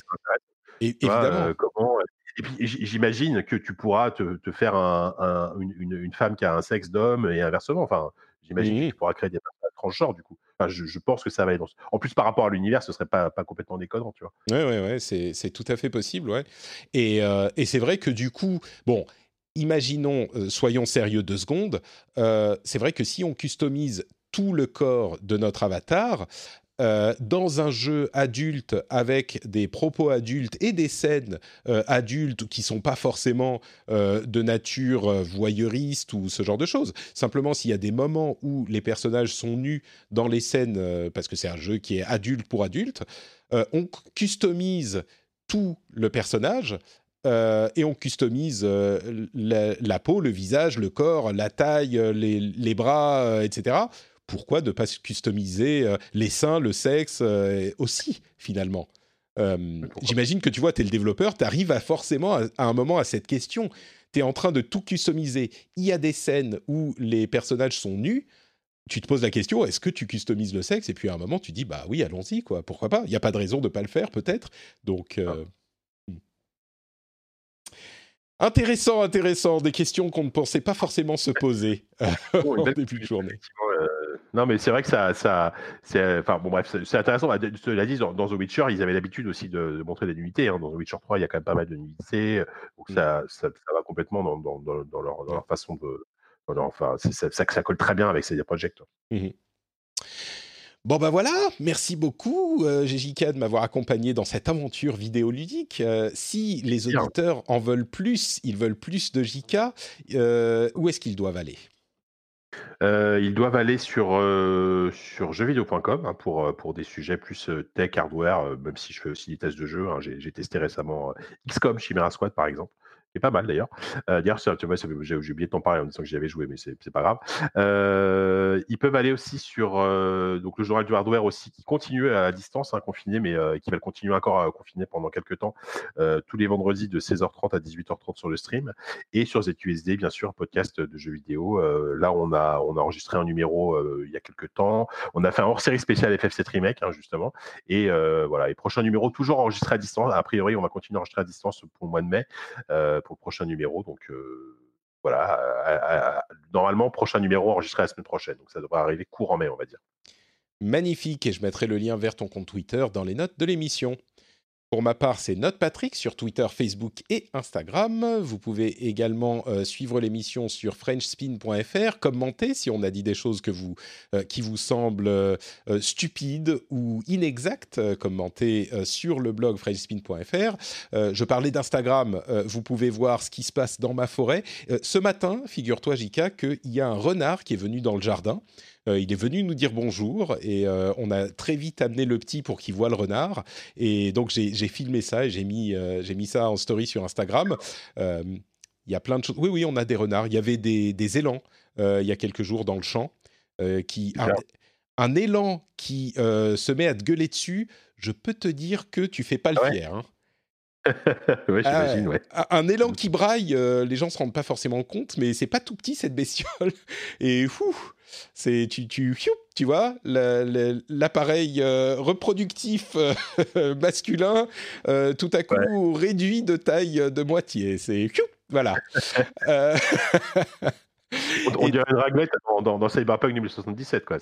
Speaker 1: Et, évidemment.
Speaker 2: Euh, comment, et puis j'imagine que tu pourras te, faire une, femme qui a un sexe d'homme et inversement. Enfin, j'imagine mmh tu pourras créer des personnages transgenres du coup. Enfin, je, pense que ça va être. En plus, par rapport à l'univers, ce serait pas, pas complètement déconnant, tu vois.
Speaker 1: Ouais, ouais, ouais, c'est tout à fait possible, ouais. Et, euh, et c'est vrai que du coup, bon, imaginons, euh, soyons sérieux deux secondes, euh, c'est vrai que si on customise tout le corps de notre avatar euh, dans un jeu adulte avec des propos adultes et des scènes euh, adultes qui sont pas forcément euh, de nature voyeuriste ou ce genre de choses. Simplement, s'il y a des moments où les personnages sont nus dans les scènes, parce que c'est un jeu qui est adulte pour adulte, on customise tout le personnage et on customise la, peau, le visage, le corps, la taille, les, les bras, etc pourquoi ne pas customiser euh, les seins, le sexe euh, aussi, finalement euh, J'imagine que tu vois, tu es le développeur, tu arrives à forcément à, un moment à cette question. Tu es en train de tout customiser. Il y a des scènes où les personnages sont nus. Tu te poses la question, est-ce que tu customises le sexe? Et puis à un moment, tu dis, bah oui, allons-y, quoi. Pourquoi pas? Il n'y a pas de raison de ne pas le faire, peut-être. Donc, ah. Intéressant, intéressant. Des questions qu'on ne pensait pas forcément se poser en début de journée.
Speaker 2: Non, mais c'est vrai que ça, ça c'est, enfin bon bref, c'est intéressant. Cela dit, dans, The Witcher, ils avaient l'habitude aussi de, montrer des nuités. Hein. Dans The Witcher 3, il y a quand même pas mal de nuités, donc mm. ça, ça, va complètement dans, dans, dans, leur, leur, façon de, enfin, ça, colle très bien avec ces projets. Mm-hmm.
Speaker 1: Bon ben voilà, merci beaucoup euh, de m'avoir accompagné dans cette aventure vidéoludique. Euh, si les auditeurs en veulent plus, ils veulent plus de JK, euh, où est-ce qu'ils doivent aller?
Speaker 2: Euh, ils doivent aller sur, sur jeuxvideo.com hein, pour, pour des sujets plus tech, hardware, même si je fais aussi des tests de jeux. Hein. J'ai testé récemment XCOM, Chimera Squad par exemple est pas mal d'ailleurs. Euh, d'ailleurs, tu vois, j'ai oublié de t'en parler en disant que j'y avais joué, mais c'est pas grave. Euh, ils peuvent aller aussi sur euh, donc le journal du hardware aussi qui continue à distance, hein, confiné, mais qui va continuer encore à confiner pendant quelques temps, tous les vendredis de 16h30 à 18h30 sur le stream et sur ZQSD, bien sûr, podcast de jeux vidéo. là, on a on a enregistré un numéro il y a quelques temps. On a fait un hors-série spécial FF7 remake hein, justement, et voilà. Et prochain numéro toujours enregistré à distance. A priori, on va continuer à enregistrer à distance pour le mois de mai pour le prochain numéro. Donc voilà, normalement, prochain numéro enregistré la semaine prochaine. Donc ça devrait arriver court en mai, on va dire.
Speaker 1: Magnifique, et je mettrai le lien vers ton compte Twitter dans les notes de l'émission. Pour ma part, c'est Note Patrick sur Twitter, Facebook et Instagram. Vous pouvez également euh, suivre l'émission sur frenchspin.fr, commenter si on a dit des choses euh, qui vous semblent euh, stupides ou inexactes, commentez sur le blog frenchspin.fr. je parlais d'Instagram, vous pouvez voir ce qui se passe dans ma forêt. ce matin, figure-toi Jika, qu'il y a un renard qui est venu dans le jardin. Euh, il est venu nous dire bonjour et euh, on a très vite amené le petit pour qu'il voit le renard. Et donc j'ai filmé ça et j'ai mis, euh, j'ai mis ça en story sur Instagram. Il y a plein de choses. Oui, oui, on a des renards. Il y avait des, des élans il y a quelques jours dans le champ. qui, un, élan qui se met à te gueuler dessus, je peux te dire que tu fais pas le ah fier. Hein.
Speaker 2: ouais, j'imagine, ouais.
Speaker 1: Un élan qui braille, les gens se rendent pas forcément compte, mais c'est pas tout petit cette bestiole. Et fou, c'est tu tu tu vois l'appareil euh, reproductif euh, masculin euh, tout à coup réduit de taille de moitié. C'est voilà.
Speaker 2: on, dirait une raglette dans, dans, Cyberpunk 2077 quoi.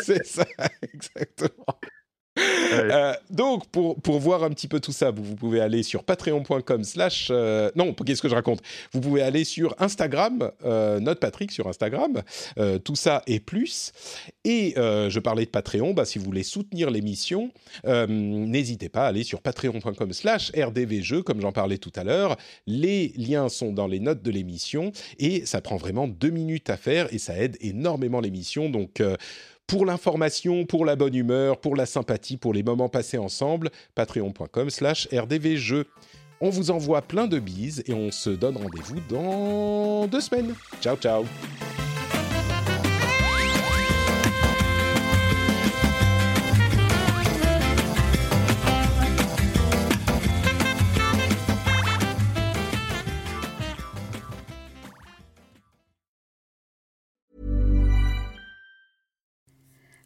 Speaker 1: c'est ça exactement. Euh, donc, pour, pour voir un petit peu tout ça, vous, vous pouvez aller sur patreon.com slash... Euh, non, qu'est-ce que je raconte? Vous pouvez aller sur Instagram, euh, Note Patrick sur Instagram, euh, tout ça et plus. Et je parlais de Patreon, bah, si vous voulez soutenir l'émission, n'hésitez pas à aller sur patreon.com slash rdvjeux, comme j'en parlais tout à l'heure. Les liens sont dans les notes de l'émission et ça prend vraiment deux minutes à faire et ça aide énormément l'émission. Donc pour l'information, pour la bonne humeur, pour la sympathie, pour les moments passés ensemble, patreon.com slash rdvjeux. On vous envoie plein de bises et on se donne rendez-vous dans deux semaines. Ciao ciao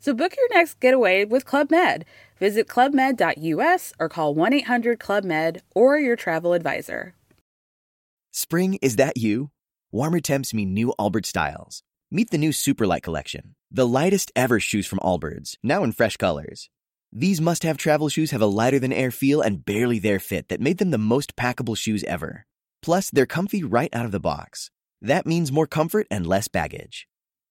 Speaker 5: So book your next getaway with Club Med. Visit clubmed.us or call 1 800 Club Med or your travel advisor.
Speaker 6: Spring, is that you? Warmer temps mean new Allbirds styles. Meet the new Superlight collection, the lightest ever shoes from Allbirds, now in fresh colors. These must have travel shoes have a lighter than air feel and barely there fit that made them the most packable shoes ever. Plus, they're comfy right out of the box. That means more comfort and less baggage.